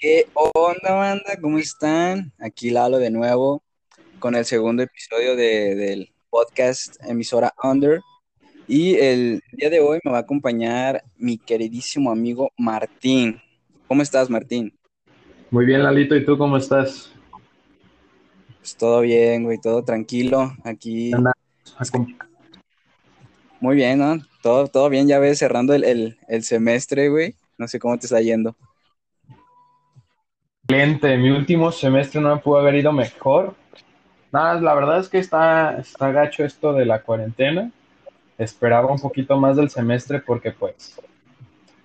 ¿Qué onda, banda? ¿Cómo están? Aquí Lalo de nuevo con el segundo episodio de, del podcast emisora Under. Y el día de hoy me va a acompañar mi queridísimo amigo Martín. ¿Cómo estás, Martín? Muy bien, Lalito. ¿Y tú cómo estás? Pues todo bien, güey, todo tranquilo. Aquí. Muy bien, ¿no? Todo, todo bien, ya ves, cerrando el, el semestre, güey. No sé cómo te está yendo. Excelente, mi último semestre no me pudo haber ido mejor. Nada, la verdad es que está, está gacho esto de la cuarentena. Esperaba un poquito más del semestre porque pues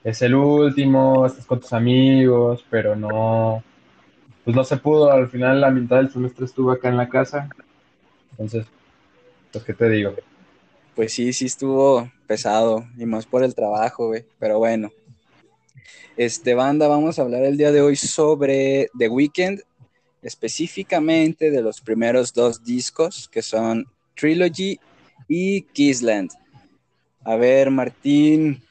es el último, estás con tus amigos, pero no, pues no se pudo. Al final la mitad del semestre estuve acá en la casa. Entonces, pues qué te digo. Pues sí, sí estuvo pesado y más por el trabajo, güey. Pero bueno, este, banda, vamos a hablar el día de hoy sobre The Weeknd, específicamente de los primeros dos discos, que son Trilogy y Kissland. A ver, Martín,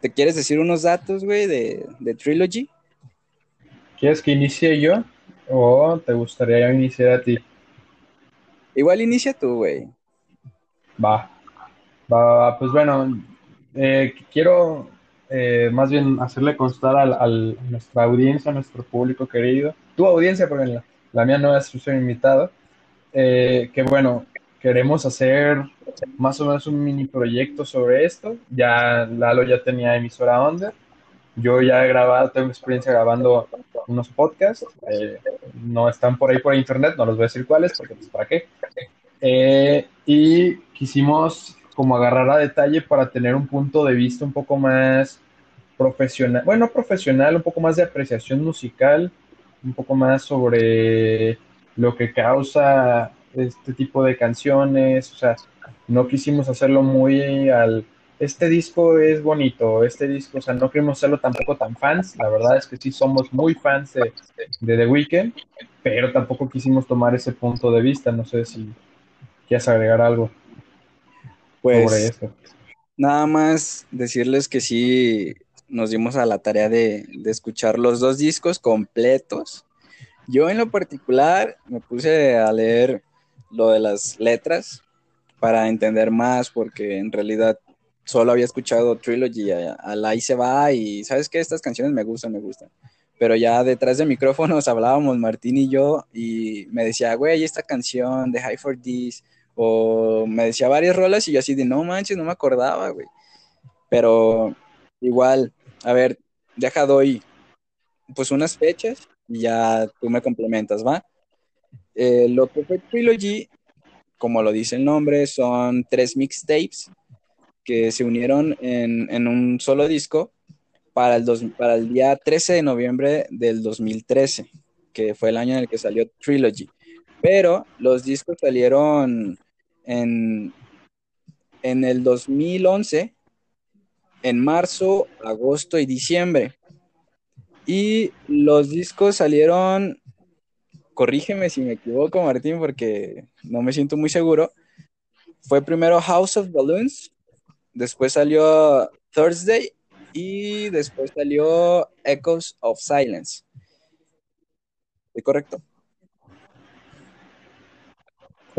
¿te quieres decir unos datos, güey, de, de Trilogy? ¿Quieres que inicie yo o te gustaría iniciar a ti? Igual inicia tú, güey. Va. Va, pues bueno, eh, quiero eh, más bien hacerle constar a nuestra audiencia, a nuestro público querido, tu audiencia, porque la, mía no es su invitado, eh, que bueno, queremos hacer más o menos un mini proyecto sobre esto. Ya Lalo ya tenía emisora Under. Yo ya he grabado, tengo experiencia grabando unos podcasts. Eh, no están por ahí por internet, no los voy a decir cuáles, porque pues para qué. y quisimos como agarrar a detalle para tener un punto de vista un poco más profesional, bueno, profesional, un poco más de apreciación musical, un poco más sobre lo que causa este tipo de canciones, o sea, no quisimos hacerlo muy al, este disco es bonito, este disco, o sea, no queremos hacerlo tampoco tan fans, la verdad es que sí somos muy fans de, The Weeknd, pero tampoco quisimos tomar ese punto de vista, no sé si quieres agregar algo. Pues nada más decirles que sí nos dimos a la tarea de, escuchar los dos discos completos. Yo en lo particular me puse a leer lo de las letras para entender más porque en realidad solo había escuchado Trilogy, a, la ahí se va y sabes que estas canciones me gustan, me gustan. Pero ya detrás de micrófonos hablábamos Martín y yo y me decía, güey, esta canción de High for This o me decía varias rolas y yo así de, no manches, no me acordaba, güey. Pero igual, a ver, deja doy pues unas fechas y ya tú me complementas, ¿va? Eh, lo que fue Trilogy, como lo dice el nombre, son tres mixtapes que se unieron en, un solo disco para el, para el día 13 de noviembre del 2013, que fue el año en el que salió Trilogy. Pero los discos salieron en, en el 2011, en marzo, agosto y diciembre. Y los discos salieron, corrígeme si me equivoco, Martín, porque no me siento muy seguro. Fue primero House of Balloons, después salió Thursday y después salió Echoes of Silence. ¿Es correcto?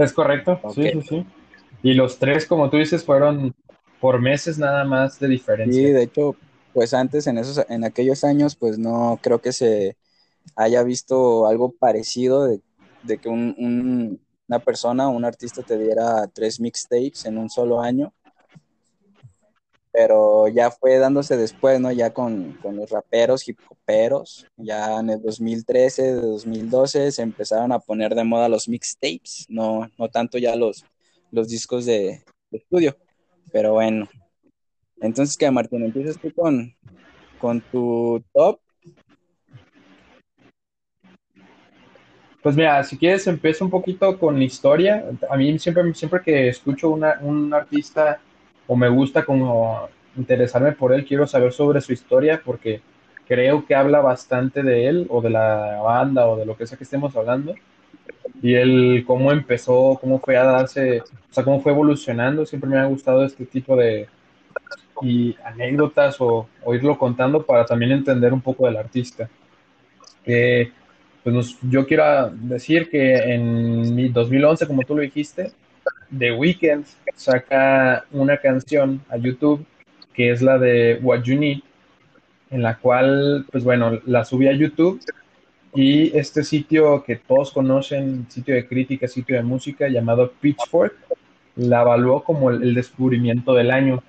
Es correcto, sí, sí, sí. Y los tres, como tú dices, fueron por meses nada más de diferencia. Sí, de hecho, pues antes en esos, en aquellos años, pues no creo que se haya visto algo parecido de, que una persona, un artista te diera tres mixtapes en un solo año pero ya fue dándose después, ¿no? Ya con, los raperos, hip hoperos, ya en el 2013, 2012 se empezaron a poner de moda los mixtapes, no, no tanto ya los, los discos de, estudio, pero bueno. Entonces, ¿qué, Martín? ¿Empiezas tú con, con tu top? Pues mira, si quieres empiezo un poquito con la historia. A mí siempre, siempre que escucho una, un artista o me gusta como interesarme por él, quiero saber sobre su historia porque creo que habla bastante de él o de la banda o de lo que sea que estemos hablando. Y él, cómo empezó, cómo fue a darse, o sea, cómo fue evolucionando. Siempre me ha gustado este tipo de y anécdotas o, o irlo contando para también entender un poco del artista. pues yo quiero decir que en 2011, como tú lo dijiste, The Weeknd saca una canción a YouTube que es la de What You Need, en la cual, pues bueno, la subí a YouTube y este sitio que todos conocen, sitio de crítica, sitio de música llamado Pitchfork, la evaluó como el, descubrimiento del año.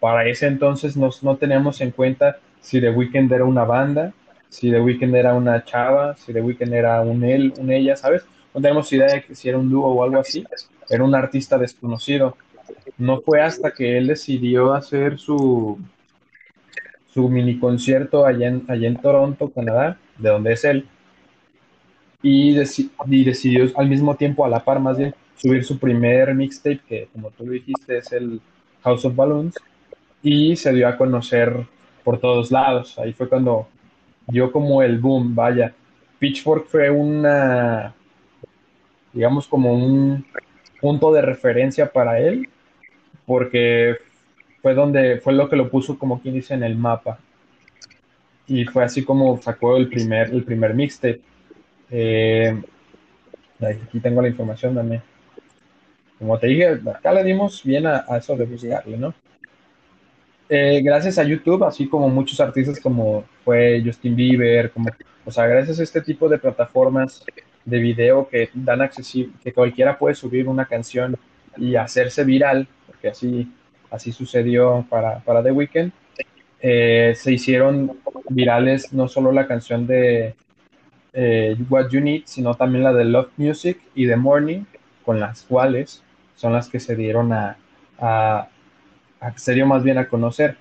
Para ese entonces no, no teníamos en cuenta si The Weeknd era una banda, si The Weeknd era una chava, si The Weeknd era un él, un ella, ¿sabes? No tenemos idea de que si era un dúo o algo así. Era un artista desconocido. No fue hasta que él decidió hacer su, su mini concierto allá en, allá en Toronto, Canadá, de donde es él, y, y, decidió al mismo tiempo, a la par más bien, subir su primer mixtape, que como tú lo dijiste es el House of Balloons, y se dio a conocer por todos lados. Ahí fue cuando dio como el boom, vaya. Pitchfork fue una, digamos, como un punto de referencia para él, porque fue donde, fue lo que lo puso, como quien dice, en el mapa. Y fue así como sacó el primer, el primer mixtape. Eh, aquí tengo la información también. Como te dije, acá le dimos bien a, eso de buscarle, ¿no? Eh, gracias a YouTube, así como muchos artistas como fue Justin Bieber, como, o sea, gracias a este tipo de plataformas de video que dan accesible, que cualquiera puede subir una canción y hacerse viral, porque así, así sucedió para, para The Weeknd, eh, se hicieron virales no solo la canción de eh, What You Need, sino también la de Love Music y The Morning, con las cuales son las que se dieron a, se dio más bien a conocer.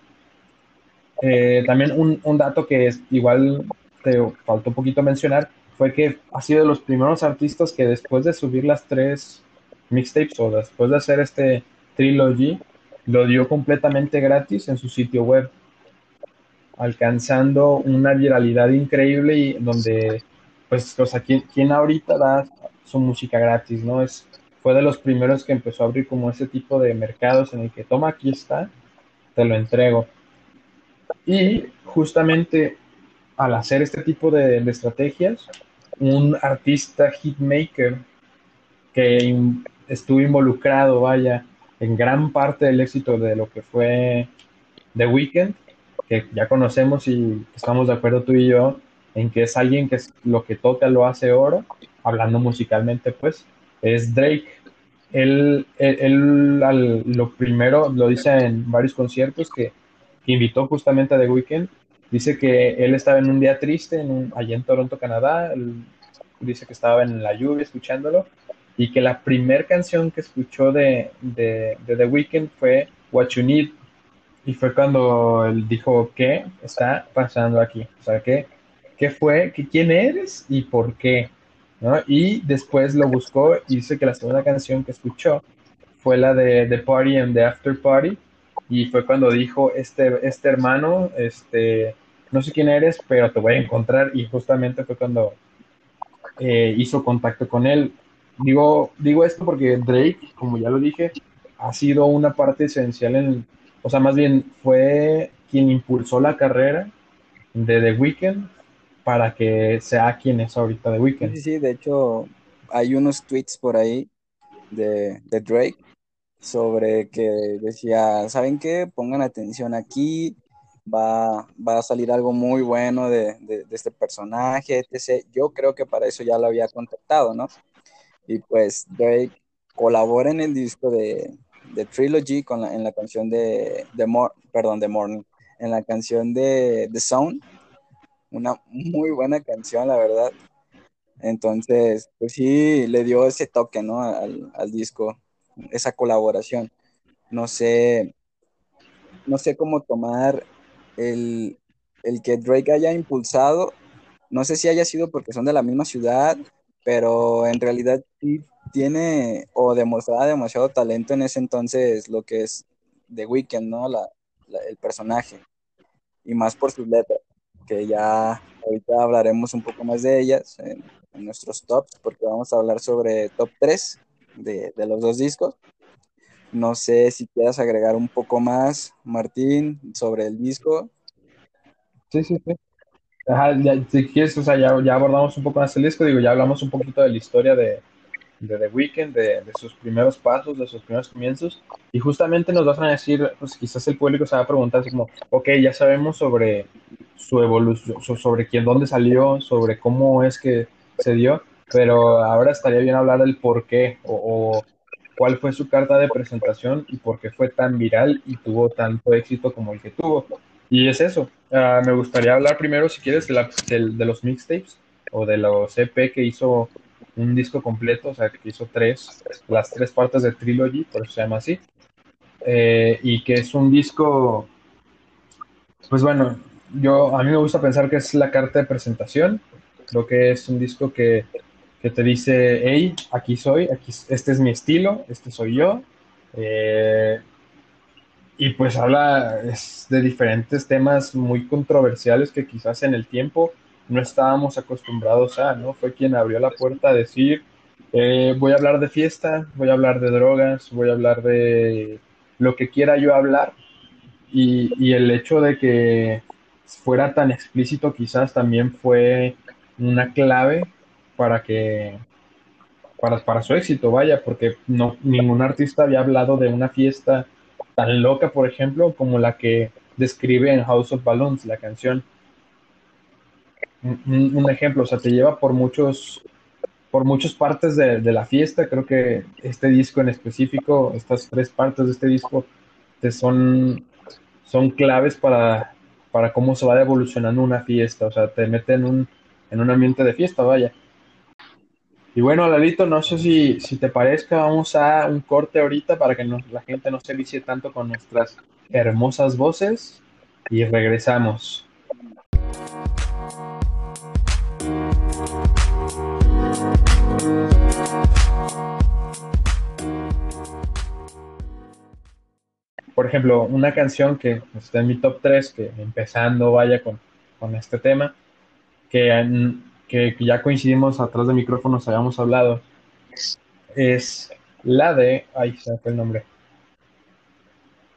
Eh, también un, un, dato que es, igual te faltó un poquito mencionar fue que ha sido de los primeros artistas que después de subir las tres mixtapes o después de hacer este trilogy, lo dio completamente gratis en su sitio web, alcanzando una viralidad increíble y donde, pues, o sea, ¿quién, ahorita da su música gratis, no? Es, fue de los primeros que empezó a abrir como ese tipo de mercados en el que toma, aquí está, te lo entrego. Y justamente al hacer este tipo de, estrategias, un artista hitmaker que estuvo involucrado, vaya, en gran parte del éxito de lo que fue The Weeknd, que ya conocemos y estamos de acuerdo tú y yo en que es alguien que es, lo que toca lo hace oro, hablando musicalmente, pues, es Drake. Él, él, lo primero lo dice en varios conciertos que, invitó justamente a The Weeknd. Dice que él estaba en un día triste en allá en Toronto, Canadá. dice que estaba en la lluvia escuchándolo y que la primera canción que escuchó de, de, de, The Weeknd fue What You Need. Y fue cuando él dijo, ¿qué está pasando aquí? O sea, ¿qué, qué fue? ¿Qué, ¿Quién eres y por qué? Y después lo buscó y dice que la segunda canción que escuchó fue la de The Party and the After Party y fue cuando dijo este, este hermano, este, no sé quién eres, pero te voy a encontrar y justamente fue cuando eh, hizo contacto con él. Digo, digo esto porque Drake, como ya lo dije, ha sido una parte esencial en, o sea, más bien fue quien impulsó la carrera de The Weeknd para que sea quien es ahorita de Weekend. Sí, sí, de hecho hay unos tweets por ahí de, Drake sobre que decía, ¿saben qué? Pongan atención aquí, va, va a salir algo muy bueno de, este personaje, etc. Yo creo que para eso ya lo había contactado, ¿no? Y pues Drake colabora en el disco de, Trilogy con en la canción de, de perdón, de Morning, en la canción de The Sound una muy buena canción, la verdad. Entonces, pues sí, le dio ese toque, ¿no? Al, disco, esa colaboración. No sé, no sé cómo tomar el, que Drake haya impulsado. No sé si haya sido porque son de la misma ciudad, pero en realidad sí tiene o demostraba demasiado talento en ese entonces lo que es The Weeknd, ¿no? el personaje. Y más por sus letras que ya ahorita hablaremos un poco más de ellas en, nuestros tops, porque vamos a hablar sobre top 3 de, los dos discos. No sé si quieras agregar un poco más, Martín, sobre el disco. Sí, sí, sí. si quieres, o sea, ya, ya, abordamos un poco más el disco, digo, ya hablamos un poquito de la historia de, de The Weeknd, de, de, sus primeros pasos, de sus primeros comienzos, y justamente nos vas a decir, pues quizás el público se va a preguntar como, ok, ya sabemos sobre su evolución, sobre quién, dónde salió, sobre cómo es que se dio, pero ahora estaría bien hablar del por qué o cuál fue su carta de presentación y por qué fue tan viral y tuvo tanto éxito como el que tuvo. Y es eso. Uh, me gustaría hablar primero, si quieres, de, los mixtapes o de los EP que hizo un disco completo, o sea, que hizo tres, las tres partes de Trilogy, por eso se llama así. Eh, y que es un disco, pues bueno, yo a mí me gusta pensar que es la carta de presentación. Creo que es un disco que, que te dice, hey, aquí soy, este es mi estilo, este soy yo. Eh, y pues habla de diferentes temas muy controversiales que quizás en el tiempo no estábamos acostumbrados a, ¿no? Fue quien abrió la puerta a decir, eh, voy a hablar de fiesta, voy a hablar de drogas, voy a hablar de lo que quiera yo hablar. Y el hecho de que fuera tan explícito quizás también fue una clave para que para, para su éxito, vaya, porque no, ningún artista había hablado de una fiesta tan loca, por ejemplo, como la que describe en House of Balloons, la canción. Un, ejemplo, o sea, te lleva por muchos, por muchas partes de, de, la fiesta. Creo que este disco en específico, estas tres partes de este disco, te son, son claves para, para cómo se va evolucionando una fiesta. O sea, te mete en un, en un ambiente de fiesta, vaya. Y bueno, Lalito, no sé si, si te parezca, vamos a un corte ahorita para que la gente no se vicie tanto con nuestras hermosas voces y regresamos. Por ejemplo, una canción que está en mi top 3, que empezando vaya con, con este tema, que que, ya coincidimos atrás de micrófonos, habíamos hablado, es la de. Ay, se me fue el nombre.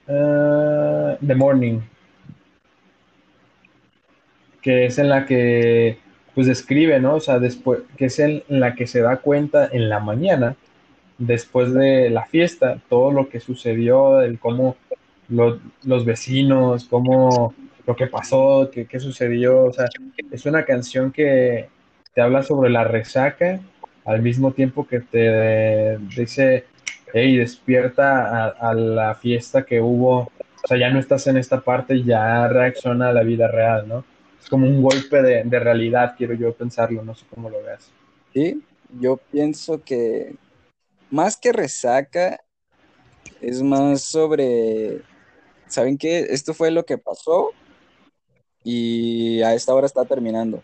Uh, The Morning. Que es en la que pues describe, ¿no? O sea, después, que es en la que se da cuenta en la mañana, después de la fiesta, todo lo que sucedió, el cómo lo, los vecinos, cómo lo que pasó, qué sucedió, o sea, es una canción que, te habla sobre la resaca, al mismo tiempo que te dice, hey, despierta a, la fiesta que hubo, o sea, ya no estás en esta parte, ya reacciona a la vida real, ¿no? Es como un golpe de, de realidad, quiero yo pensarlo, no sé cómo lo veas. Sí, yo pienso que más que resaca, es más sobre, ¿saben qué? Esto fue lo que pasó y a esta hora está terminando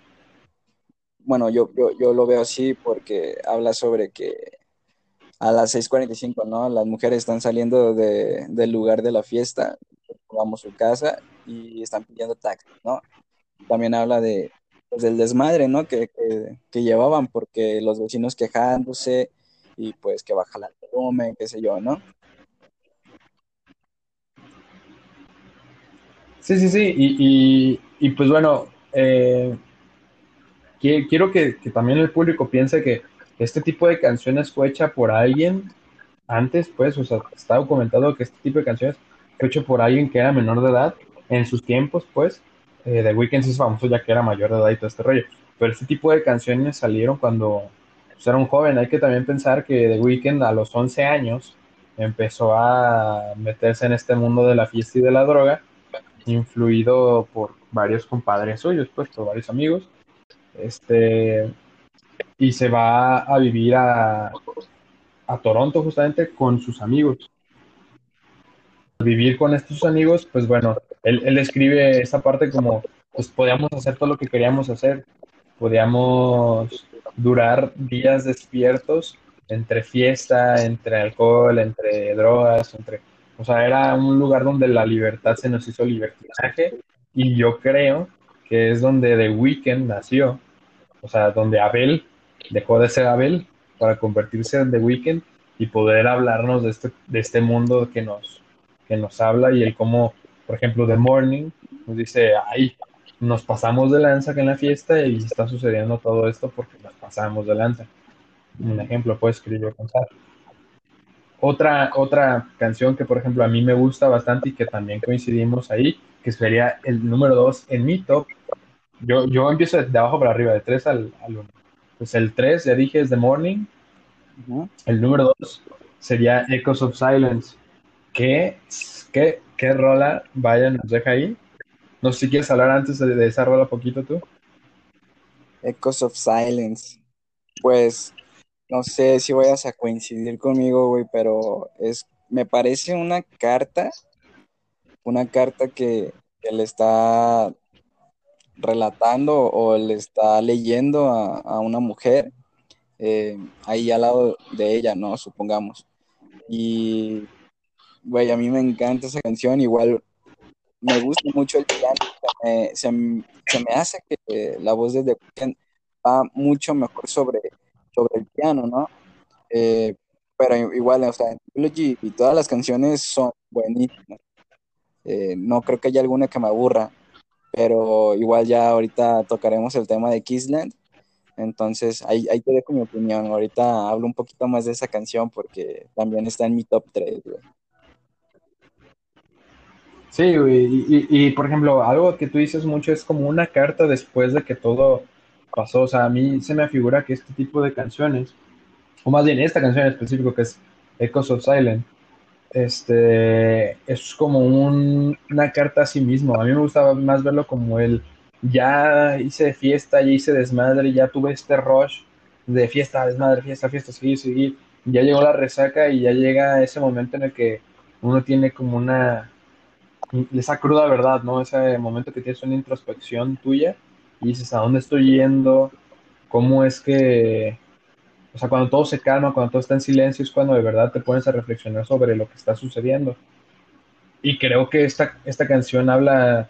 bueno, yo, yo, yo, lo veo así porque habla sobre que a las 6.45, ¿no? Las mujeres están saliendo de, del lugar de la fiesta, vamos a su casa y están pidiendo taxi, ¿no? También habla de, pues, del desmadre, ¿no? Que, que, que, llevaban porque los vecinos quejándose y pues que baja la volumen, qué sé yo, ¿no? Sí, sí, sí, y, y, y pues bueno, eh, quiero que, también el público piense que este tipo de canciones fue hecha por alguien antes, pues, o sea, está documentado que este tipo de canciones fue hecho por alguien que era menor de edad en sus tiempos, pues. Eh, The Weeknd es famoso ya que era mayor de edad y todo este rollo. Pero este tipo de canciones salieron cuando pues, era un joven. Hay que también pensar que The Weeknd a los 11 años empezó a meterse en este mundo de la fiesta y de la droga, influido por varios compadres suyos, pues, por varios amigos este, y se va a vivir a, a Toronto justamente con sus amigos. Vivir con estos amigos, pues bueno, él, él escribe esa parte como, pues podíamos hacer todo lo que queríamos hacer, podíamos durar días despiertos entre fiesta, entre alcohol, entre drogas, entre, o sea, era un lugar donde la libertad se nos hizo libertinaje y yo creo que es donde The Weeknd nació, o sea, donde Abel dejó de ser Abel para convertirse en The Weeknd y poder hablarnos de este, de este mundo que nos, que nos habla y el cómo, por ejemplo, The Morning nos dice, ay, nos pasamos de lanza que en la fiesta y está sucediendo todo esto porque nos pasamos de lanza. Un ejemplo, pues, que yo contar. Otra, otra canción que, por ejemplo, a mí me gusta bastante y que también coincidimos ahí, que sería el número dos en mi top. Yo, yo empiezo de abajo para arriba, de 3 al, al 1. Pues el 3, ya dije, es The Morning. El número 2 sería Echoes of Silence. ¿Qué, qué, qué rola, vaya, nos deja ahí? No sé si quieres hablar antes de, de esa rola poquito tú. Echoes of Silence. Pues no sé si vayas a coincidir conmigo, güey, pero es, me parece una carta, una carta que, le está relatando o le está leyendo a, una mujer eh, ahí al lado de ella, ¿no? Supongamos. Y, güey, a mí me encanta esa canción, igual me gusta mucho el piano, se me, hace que la voz de The Weeknd va mucho mejor sobre sobre el piano, ¿no? Eh, pero igual, o sea, y todas las canciones son buenísimas. Eh, no creo que haya alguna que me aburra, pero igual ya ahorita tocaremos el tema de Kissland. Entonces, ahí, ahí te dejo mi opinión. Ahorita hablo un poquito más de esa canción porque también está en mi top 3, güey. Sí, güey. Y, y, por ejemplo, algo que tú dices mucho es como una carta después de que todo pasó. O sea, a mí se me figura que este tipo de canciones, o más bien esta canción en específico que es Echoes of Silent, este, es como una carta a sí mismo. A mí me gustaba más verlo como el ya hice fiesta, ya hice desmadre, ya tuve este rush de fiesta, desmadre, fiesta, fiesta, seguir, seguir. Ya llegó la resaca y ya llega ese momento en el que uno tiene como una esa cruda verdad, ¿no? Ese momento que tienes una introspección tuya y dices, ¿a dónde estoy yendo? ¿Cómo es que, o sea, cuando todo se calma, cuando todo está en silencio, es cuando de verdad te pones a reflexionar sobre lo que está sucediendo. Y creo que esta, esta canción habla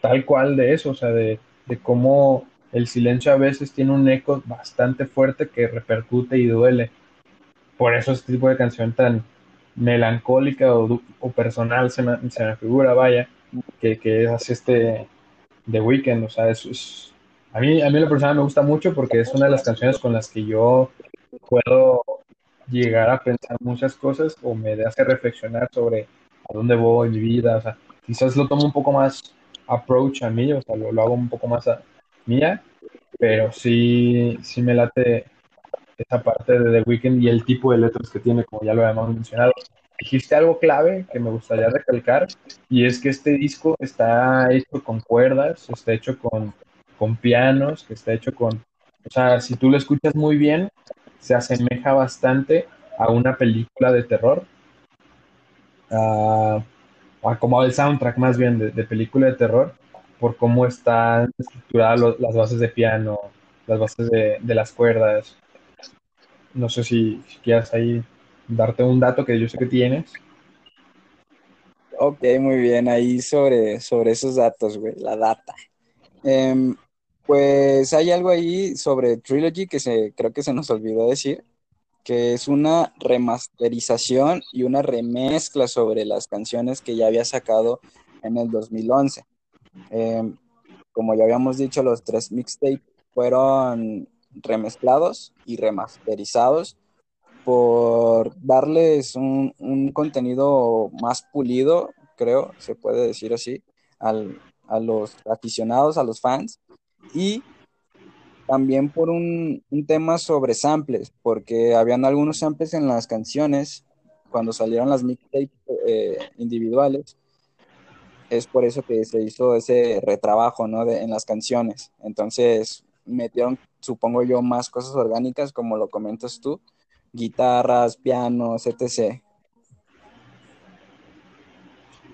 tal cual de eso, o sea, de, de cómo el silencio a veces tiene un eco bastante fuerte que repercute y duele. Por eso este tipo de canción tan melancólica o, o personal se me, se me, figura, vaya, que, que hace este, The Weeknd, o sea, es, a mí a mí la persona me gusta mucho porque es una de las canciones con las que yo puedo llegar a pensar muchas cosas o me hace reflexionar sobre a dónde voy en mi vida, o sea, quizás lo tomo un poco más approach a mí, o sea, lo, hago un poco más a mía, pero sí, sí me late esa parte de The Weeknd y el tipo de letras que tiene, como ya lo habíamos mencionado. Dijiste algo clave que me gustaría recalcar y es que este disco está hecho con cuerdas, está hecho con, con pianos, que está hecho con, o sea, si tú lo escuchas muy bien, se asemeja bastante a una película de terror, a, como el soundtrack más bien de, película de terror, por cómo están estructuradas las bases de piano, las bases de, de las cuerdas. No sé si, si quieras ahí darte un dato que yo sé que tienes. Ok, muy bien, ahí sobre, sobre esos datos, güey, la data. Em, pues hay algo ahí sobre Trilogy que se, creo que se nos olvidó decir, que es una remasterización y una remezcla sobre las canciones que ya había sacado en el 2011. Em, como ya habíamos dicho, los tres mixtapes fueron remezclados y remasterizados por darles un, contenido más pulido, creo, se puede decir así, a los aficionados, a los fans, y también por un, tema sobre samples, porque habían algunos samples en las canciones cuando salieron las mixtapes eh, individuales. Es por eso que se hizo ese retrabajo ¿no? en las canciones. Entonces metieron, supongo yo, más cosas orgánicas, como lo comentas tú, guitarras, pianos, etc.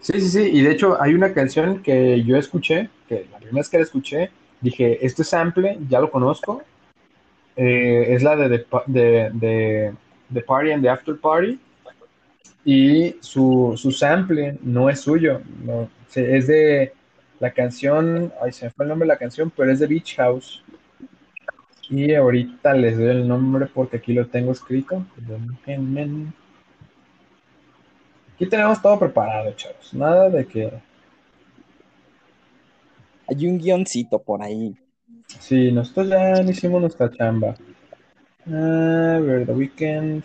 Sí, sí, sí, y de hecho hay una canción que yo escuché, que la primera vez que la escuché, dije, este sample ya lo conozco, eh, es la de The, de, Party and the After Party, y su, su sample no es suyo, no, es de la canción, ay, se me fue el nombre de la canción, pero es de Beach House. Y ahorita les doy el nombre porque aquí lo tengo escrito. Aquí tenemos todo preparado, chavos. Nada de que. Hay un guioncito por ahí. Sí, nosotros ya hicimos nuestra chamba. A ver, The Weeknd.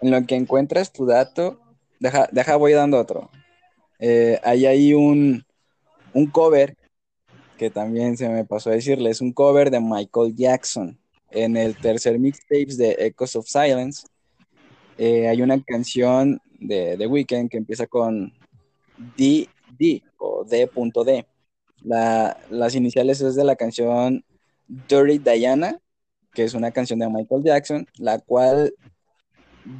En lo que encuentras tu dato, deja, deja voy dando otro. Eh, hay ahí un, un cover que también se me pasó a decirle, es un cover de Michael Jackson. En el tercer mixtape de Echoes of Silence eh, hay una canción de The Weeknd que empieza con D, D o D.D. La, las iniciales es de la canción Dirty Diana, que es una canción de Michael Jackson, la cual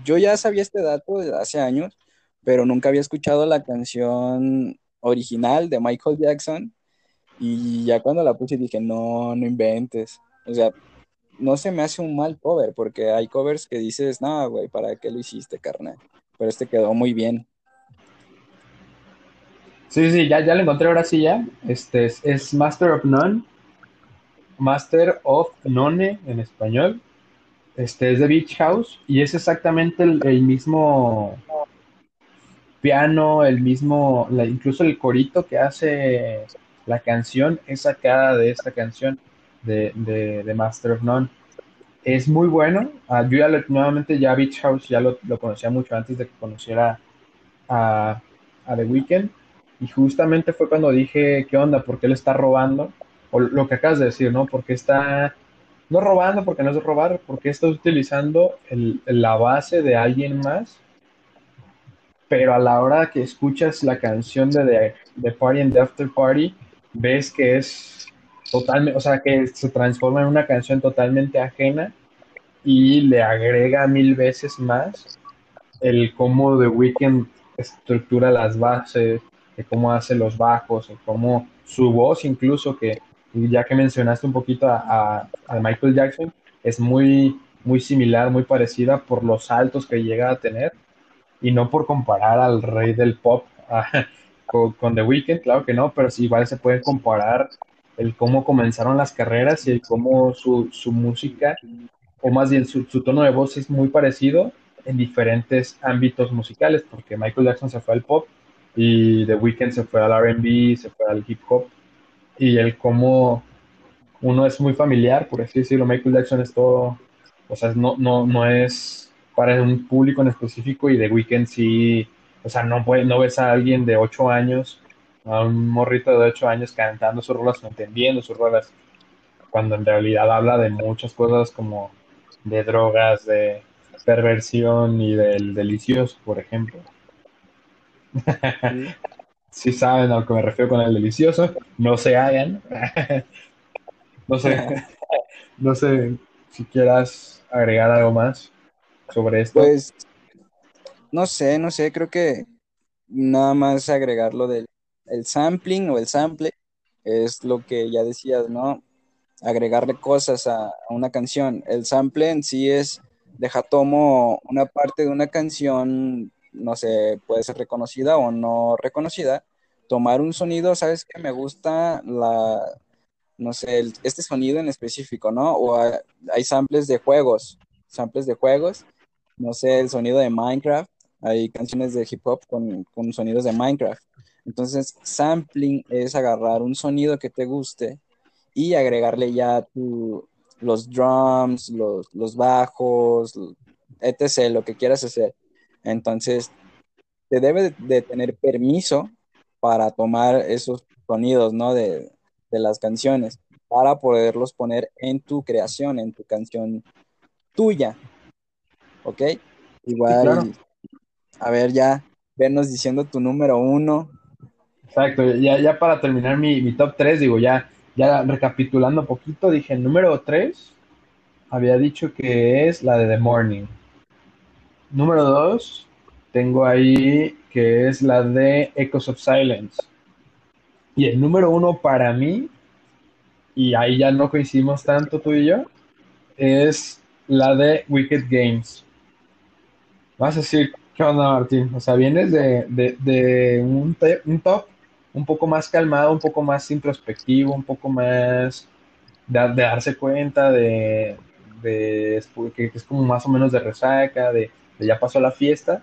yo ya sabía este dato desde hace años, pero nunca había escuchado la canción original de Michael Jackson y ya cuando la puse dije, no, no inventes. O sea, no se me hace un mal cover, porque hay covers que dices, no, güey, ¿para qué lo hiciste, carnal? Pero este quedó muy bien. Sí, sí, ya, ya lo encontré ahora sí ya. Este es, Master of None. Master of None en español. Este es de Beach House y es exactamente el, mismo piano, el mismo, incluso el corito que hace la canción es sacada de esta canción de, de, Master of None. Es muy bueno. Uh, yo ya nuevamente ya Beach House ya lo, conocía mucho antes de que conociera a, a The Weeknd. Y justamente fue cuando dije, ¿qué onda? ¿Por qué le está robando? O lo que acabas de decir, ¿no? Porque está, no robando, porque no es robar, porque está utilizando la base de alguien más. Pero a la hora que escuchas la canción de The, The Party and the After Party, ves que es totalmente, o sea, que se transforma en una canción totalmente ajena y le agrega mil veces más el cómo The Weeknd estructura las bases, de cómo hace los bajos, de cómo su voz incluso, que ya que mencionaste un poquito a, Michael Jackson, es muy, muy similar, muy parecida por los saltos que llega a tener y no por comparar al rey del pop con, The Weeknd, claro que no, pero sí igual se puede comparar el cómo comenzaron las carreras y el cómo su, su música, o más bien su, tono de voz es muy parecido en diferentes ámbitos musicales, porque Michael Jackson se fue al pop y The Weeknd se fue al RB, se fue al hip hop, y el cómo uno es muy familiar, por así decirlo, Michael Jackson es todo, o sea, no, no, no es para un público en específico y The Weeknd sí o sea, no, puede, no ves a alguien de 8 años, a un morrito de 8 años cantando sus rolas entendiendo sus rolas, cuando en realidad habla de muchas cosas como de drogas, de perversión y del delicioso, por ejemplo. Si saben a lo que me refiero con el delicioso, no se hagan. no sé, no sé si quieras agregar algo más sobre esto. Pues no sé, no sé, creo que nada más agregar lo del el sampling o el sample es lo que ya decías, ¿no? Agregarle cosas a, una canción. El sample en sí es, deja tomo una parte de una canción, no sé, puede ser reconocida o no reconocida, tomar un sonido, ¿sabes que Me gusta la, no sé, este sonido en específico, ¿no? O hay, samples de juegos, samples de juegos, no sé, el sonido de Minecraft hay canciones de hip hop con, sonidos de Minecraft. Entonces, sampling es agarrar un sonido que te guste y agregarle ya los drums, los, bajos, etc., lo que quieras hacer. Entonces, te debe de tener permiso para tomar esos sonidos, ¿no? De, las canciones, para poderlos poner en tu creación, en tu canción tuya. ¿Ok? Igual, a ver, ya, vernos diciendo tu número uno. Exacto, ya, ya para terminar mi, top 3, digo, ya, ya recapitulando un poquito, dije, número 3, había dicho que es la de The Morning. Número 2, tengo ahí que es la de Echoes of Silence. Y el número uno para mí, y ahí ya no coincidimos tanto tú y yo, es la de Wicked Games. Vas a decir, ¿Qué onda, Martín? O sea, vienes de, un, un, top un poco más calmado, un poco más introspectivo, un poco más de, darse cuenta de, que es como más o menos de resaca, de, ya pasó la fiesta,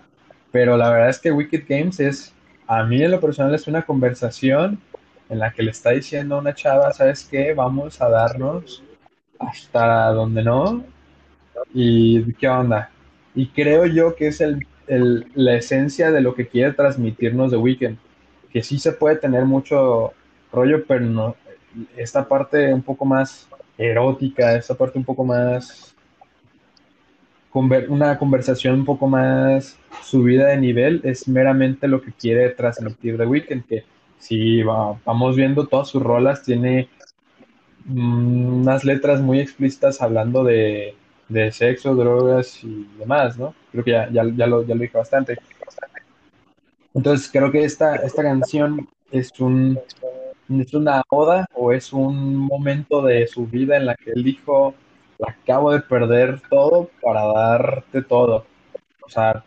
pero la verdad es que Wicked Games es, a mí en lo personal es una conversación en la que le está diciendo a una chava, ¿sabes qué? Vamos a darnos hasta donde no. ¿Y qué onda? Y creo yo que es el, la esencia de lo que quiere transmitirnos The Weeknd. Que sí se puede tener mucho rollo, pero no, esta parte un poco más erótica, esta parte un poco más una conversación un poco más subida de nivel es meramente lo que quiere transmitir The Weeknd, que si vamos viendo todas sus rolas, tiene mm, unas letras muy explícitas hablando de, sexo, drogas y demás, ¿no? Creo que ya, ya, lo, ya lo dije bastante. Entonces creo que esta, esta canción es un es una oda o es un momento de su vida en la que él dijo acabo de perder todo para darte todo. O sea,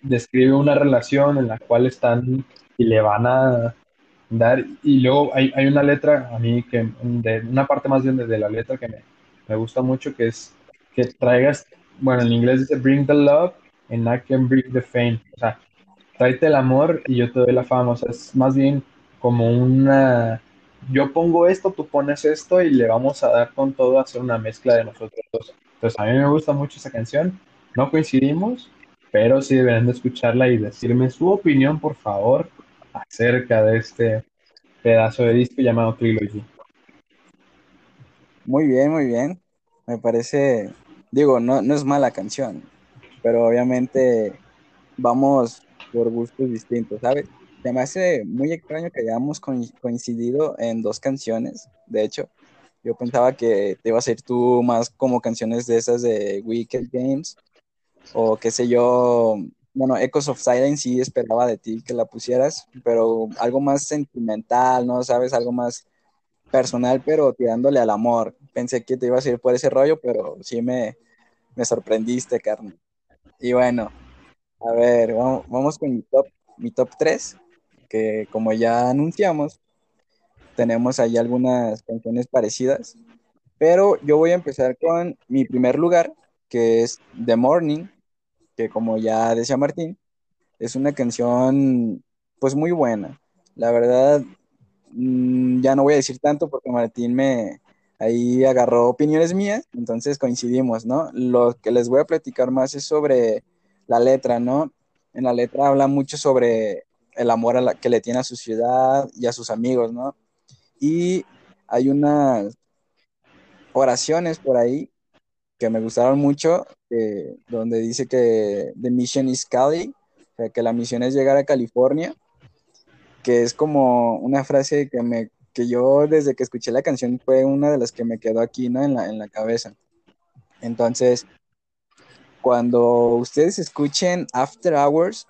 describe una relación en la cual están y le van a dar, y luego hay, hay una letra a mí que, de una parte más bien de la letra que me, me gusta mucho, que es que traigas, bueno, en inglés dice bring the love and I can bring the fame. O sea, tráete el amor y yo te doy la fama. O sea, es más bien como una yo pongo esto, tú pones esto y le vamos a dar con todo a hacer una mezcla de nosotros dos. Entonces a mí me gusta mucho esa canción, no coincidimos, pero sí deberán de escucharla y decirme su opinión, por favor, acerca de este pedazo de disco llamado Trilogy. Muy bien, muy bien. Me parece, digo, no, no es mala canción, pero obviamente vamos por gustos distintos, ¿sabes? Se me hace muy extraño que hayamos coincidido en dos canciones, de hecho. Yo pensaba que te iba a ser tú más como canciones de esas de Wicked Games o qué sé yo. Bueno, Echoes of Silence sí esperaba de ti que la pusieras, pero algo más sentimental, ¿no? ¿Sabes? Algo más personal, pero tirándole al amor. Pensé que te iba a ir por ese rollo, pero sí me, me sorprendiste, carne. Y bueno, a ver, vamos, vamos con mi top, mi top 3 que como ya anunciamos, tenemos ahí algunas canciones parecidas, pero yo voy a empezar con mi primer lugar, que es The Morning, que como ya decía Martín, es una canción pues muy buena. La verdad, mm, ya no voy a decir tanto porque Martín me ahí agarró opiniones mías, entonces coincidimos, ¿no? Lo que les voy a platicar más es sobre la letra, ¿no? En la letra habla mucho sobre el amor a la, que le tiene a su ciudad y a sus amigos, ¿no? Y hay unas oraciones por ahí que me gustaron mucho, donde dice que the mission is Cali, o sea, que la misión es llegar a California, que es como una frase que, me, que yo desde que escuché la canción fue una de las que me quedó aquí, ¿no? En la, en la cabeza. Entonces, cuando ustedes escuchen After Hours,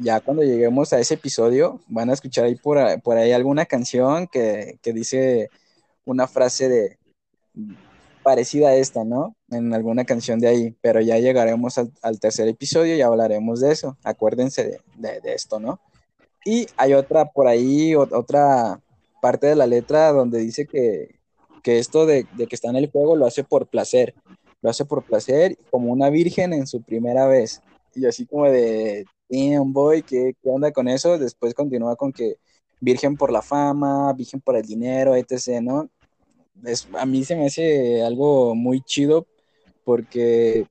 ya cuando lleguemos a ese episodio, van a escuchar ahí por, ahí alguna canción que, dice una frase de parecida a esta, ¿no? En alguna canción de ahí, pero ya llegaremos al, tercer episodio y hablaremos de eso. Acuérdense de, esto, ¿no? Y hay otra por ahí, otra parte de la letra donde dice que, esto de, de, que está en el fuego lo hace por placer, lo hace por placer como una virgen en su primera vez. Y así como de, un boy, ¿qué, ¿qué onda con eso? Después continúa con que virgen por la fama, virgen por el dinero, etc., ¿no? Es, a mí se me hace algo muy chido porque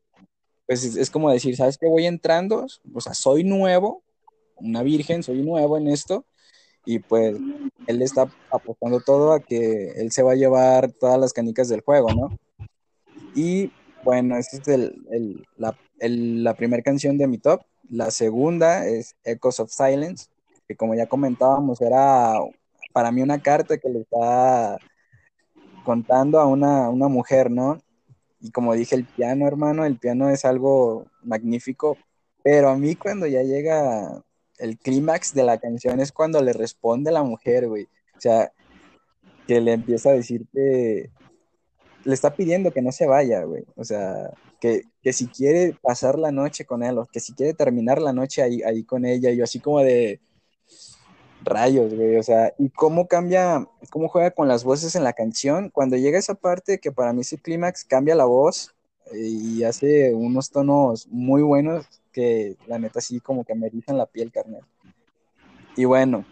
pues es, como decir, ¿sabes qué? Voy entrando, o sea, soy nuevo, una virgen, soy nuevo en esto, y pues él está apostando todo a que él se va a llevar todas las canicas del juego, ¿no? Y bueno, esta es el, la, la primera canción de mi top. La segunda es Echoes of Silence, que como ya comentábamos, era para mí una carta que le está contando a una, una mujer, ¿no? Y como dije, el piano, hermano, el piano es algo magnífico, pero a mí cuando ya llega el clímax de la canción es cuando le responde la mujer, güey. O sea, que le empieza a decir que le está pidiendo que no se vaya, güey. O sea, que, si quiere pasar la noche con él, o que si quiere terminar la noche ahí, ahí con ella, yo así como de rayos, güey, o sea, y cómo cambia, cómo juega con las voces en la canción, cuando llega esa parte que para mí es el clímax, cambia la voz eh, y hace unos tonos muy buenos que la neta sí como que me erizan la piel, carnal. Y bueno,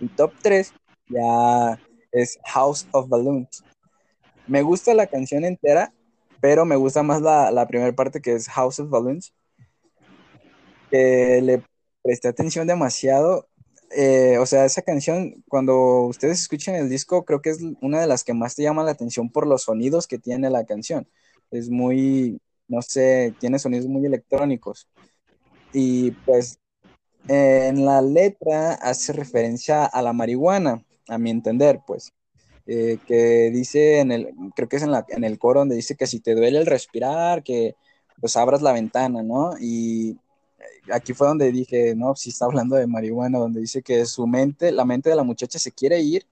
el top 3 ya es House of Balloons. Me gusta la canción entera, pero me gusta más la, primera parte que es House of Balloons. le presté atención demasiado. Eh, o sea, esa canción, cuando ustedes escuchen el disco, creo que es una de las que más te llama la atención por los sonidos que tiene la canción. Es muy, no sé, tiene sonidos muy electrónicos. Y pues en la letra hace referencia a la marihuana, a mi entender, pues. Eh, que dice en el, creo que es en, la, en el coro donde dice que si te duele el respirar, que pues abras la ventana, ¿no? Y aquí fue donde dije, no, si está hablando de marihuana, donde dice que su mente, la mente de la muchacha se quiere ir,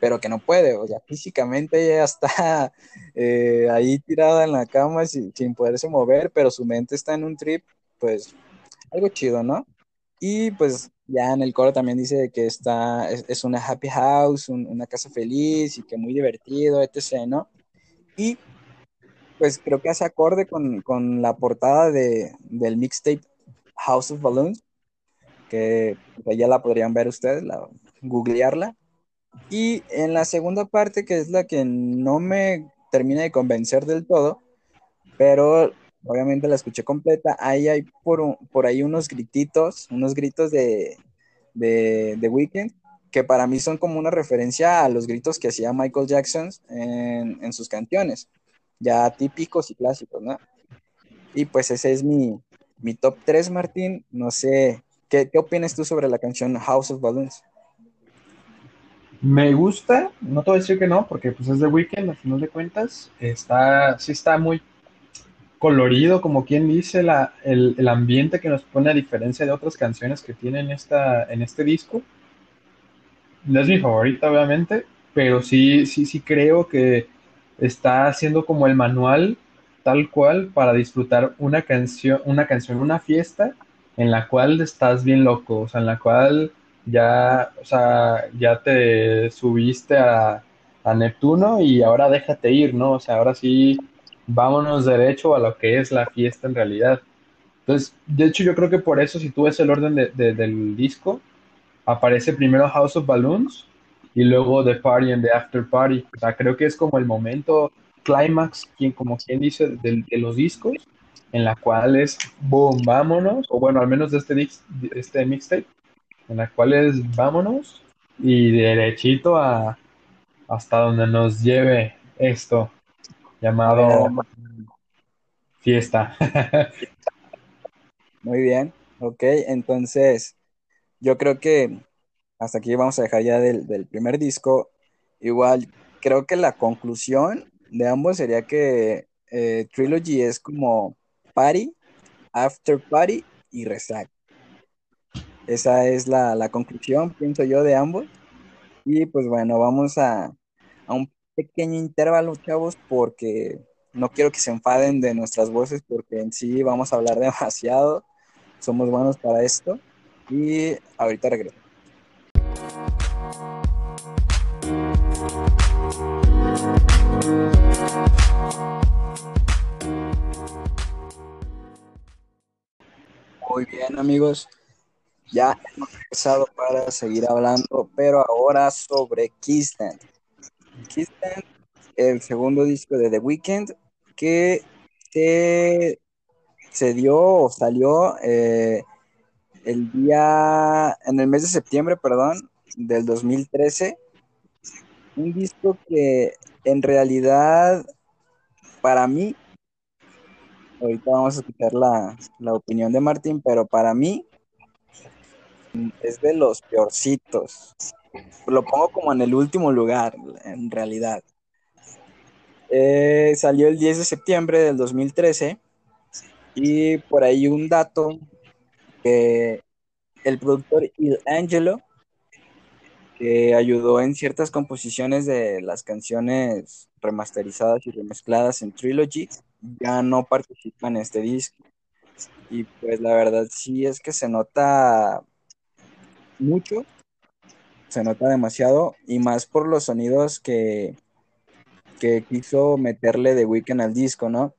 pero que no puede, o sea, físicamente ella está eh, ahí tirada en la cama sin, sin poderse mover, pero su mente está en un trip, pues algo chido, ¿no? Y pues ya en el coro también dice que está, es, una happy house, una casa feliz y que muy divertido, etc., ¿no? Y pues creo que hace acorde con, la portada de, del mixtape House of Balloons, que pues, ya la podrían ver ustedes, la, googlearla. Y en la segunda parte, que es la que no me termina de convencer del todo, pero obviamente la escuché completa. Ahí hay por, por ahí unos grititos, unos gritos de, de, de Weekend, que para mí son como una referencia a los gritos que hacía Michael Jackson en, en sus canciones, ya típicos y clásicos, ¿no? Y pues ese es mi, mi top 3, Martín. No sé, ¿qué, ¿qué opinas tú sobre la canción House of Balloons? Me gusta, no te voy a decir que no, porque pues es de Weekend, al final de cuentas. Está, sí está muy colorido, como quien dice, la, el, ambiente que nos pone a diferencia de otras canciones que tienen esta, en este disco. No es mi favorita, obviamente, pero sí, sí, sí creo que está haciendo como el manual tal cual para disfrutar una canción, una canción, una fiesta en la cual estás bien loco, o sea, en la cual ya, o sea, ya te subiste a, a Neptuno y ahora déjate ir, ¿no? O sea, ahora sí vámonos derecho a lo que es la fiesta en realidad. Entonces, de hecho, yo creo que por eso, si tú ves el orden del disco, aparece primero House of Balloons y luego The Party and the After Party. O sea, creo que es como el momento clímax, quien, como quien dice, de, los discos, en la cual es boom, vámonos, o bueno, al menos de este, este mixtape, en la cual es vámonos y derechito a hasta donde nos lleve esto llamado Fiesta. Muy bien, ok, entonces yo creo que hasta aquí vamos a dejar ya del, primer disco. Igual, creo que la conclusión de ambos sería que eh, Trilogy es como Party, After Party y Resac. Esa es la, la, conclusión, pienso yo, de ambos. Y pues bueno, vamos a, a un pequeño intervalo, chavos, porque no quiero que se enfaden de nuestras voces, porque en sí vamos a hablar demasiado. Somos buenos para esto. Y ahorita regreso. Muy bien, amigos. Ya hemos empezado para seguir hablando, pero ahora sobre El segundo disco de The Weeknd, que se, dio o salió eh, el día, en el mes de septiembre, perdón, del 2013. Un disco que en realidad, para mí, ahorita vamos a escuchar la, la opinión de Martín, pero para mí es de los peorcitos lo pongo como en el último lugar, en realidad. Eh, salió el 10 de septiembre del 2013 y por ahí un dato que el productor Il Angelo, que ayudó en ciertas composiciones de las canciones remasterizadas y remezcladas en Trilogy, ya no participa en este disco. Y pues la verdad sí es que se nota mucho se nota demasiado y más por los sonidos que, que quiso meterle de Weekend al disco, ¿no?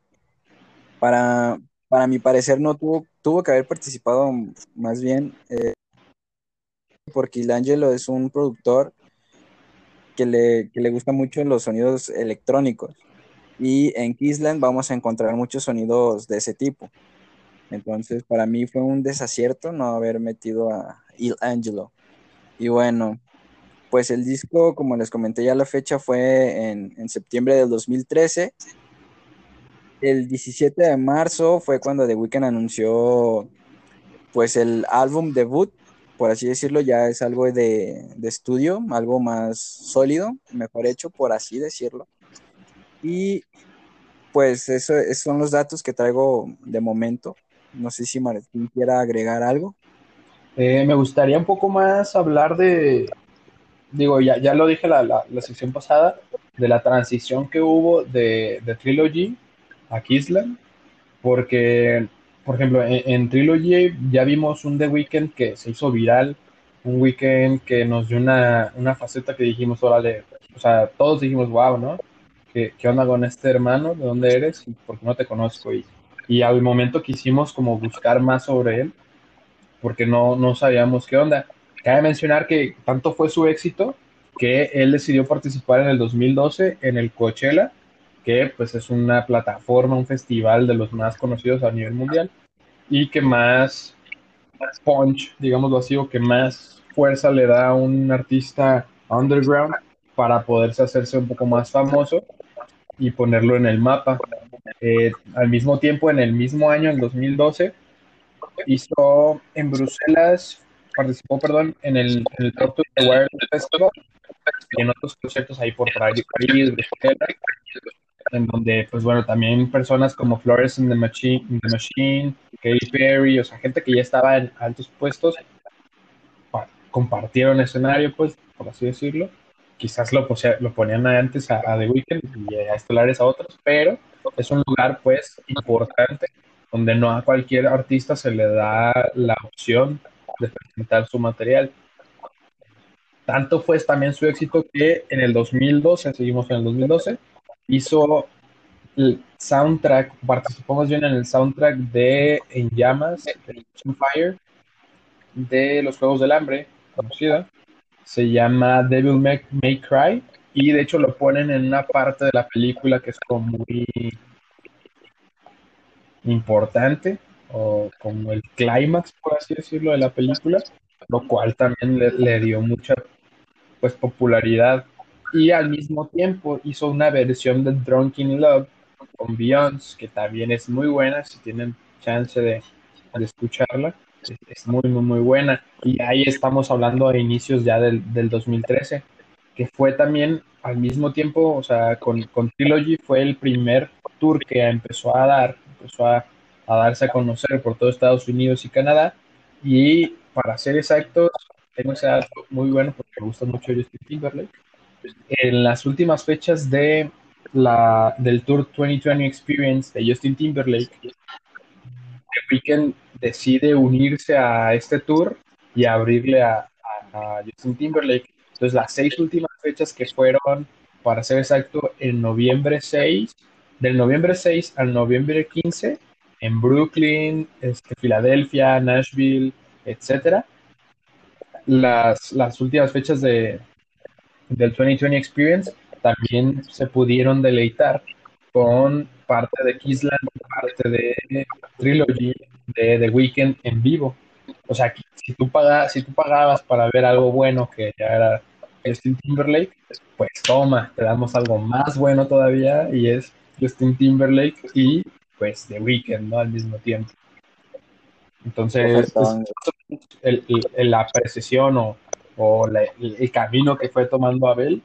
Para, para mi parecer no tuvo, tuvo que haber participado más bien eh, porque Angelo es un productor que le, que le gusta mucho los sonidos electrónicos. Y en Kisland vamos a encontrar muchos sonidos de ese tipo. Entonces, para mí fue un desacierto no haber metido a Il Angelo. Y bueno, pues el disco, como les comenté ya la fecha, fue en, en septiembre del 2013. El 17 de marzo fue cuando The Weeknd anunció pues el álbum debut, por así decirlo, ya es algo de, de estudio, algo más sólido, mejor hecho, por así decirlo. Y pues eso, esos son los datos que traigo de momento. No sé si Martín quiera agregar algo. Eh, me gustaría un poco más hablar de, digo, ya, ya lo dije la, la, la sección pasada, de la transición que hubo de, de Trilogy a Kisland, porque, por ejemplo, en, Trilogy ya vimos un The Weeknd que se hizo viral, un weekend que nos dio una, una faceta que dijimos, órale, o sea, todos dijimos, wow, ¿no? ¿Qué, ¿Qué, onda con este hermano? ¿De dónde eres? Porque no te conozco. Y, y al momento quisimos como buscar más sobre él, porque no, no sabíamos qué onda. Cabe mencionar que tanto fue su éxito que él decidió participar en el 2012 en el Coachella, que pues es una plataforma, un festival de los más conocidos a nivel mundial y que más, punch, digámoslo así, o que más fuerza le da a un artista underground para poderse hacerse un poco más famoso y ponerlo en el mapa. Eh, al mismo tiempo, en el mismo año, en 2012, hizo en Bruselas, participó, perdón, en el, en el Talk to the Wireless Festival y en otros conciertos ahí por París, Bruselas, en donde, pues bueno, también personas como Flores in the Machine, in the Machine Katy Perry, o sea, gente que ya estaba en altos puestos, compartieron escenario, pues, por así decirlo. Quizás lo, lo ponían antes a, a The Weeknd y a estelares a otros, pero es un lugar, pues, importante donde no a cualquier artista se le da la opción de presentar su material. Tanto fue también su éxito que en el 2012, seguimos en el 2012, hizo el soundtrack, participó más bien en el soundtrack de En Llamas, de Fire, de los Juegos del Hambre, conocida. Se llama Devil May, May Cry y de hecho lo ponen en una parte de la película que es como muy importante o como el clímax, por así decirlo, de la película, lo cual también le, dio mucha pues popularidad. Y al mismo tiempo hizo una versión de Drunken Love con Beyoncé que también es muy buena si tienen chance de, de escucharla es, muy muy muy buena. Y ahí estamos hablando a inicios ya del, del 2013 que fue también al mismo tiempo o sea con, con Trilogy fue el primer tour que empezó a dar empezó a, a, darse a conocer por todo Estados Unidos y Canadá. Y para ser exactos, tengo ese dato muy bueno porque me gusta mucho Justin Timberlake. En las últimas fechas de la, del Tour 2020 Experience de Justin Timberlake, The Weeknd decide unirse a este tour y abrirle a, a, a Justin Timberlake. Entonces, las seis últimas fechas que fueron, para ser exacto, en noviembre 6 del noviembre 6 al noviembre 15 en Brooklyn, este, Filadelfia, Nashville, etcétera. Las, las últimas fechas de, del 2020 Experience también se pudieron deleitar con parte de Kisland, parte de Trilogy, de The Weeknd en vivo. O sea, si tú, pagas, si tú pagabas para ver algo bueno que ya era Justin Timberlake, pues toma, te damos algo más bueno todavía y es Justin Timberlake y pues The Weeknd, ¿no? Al mismo tiempo. Entonces, el, el, la precisión o, o la, el, camino que fue tomando Abel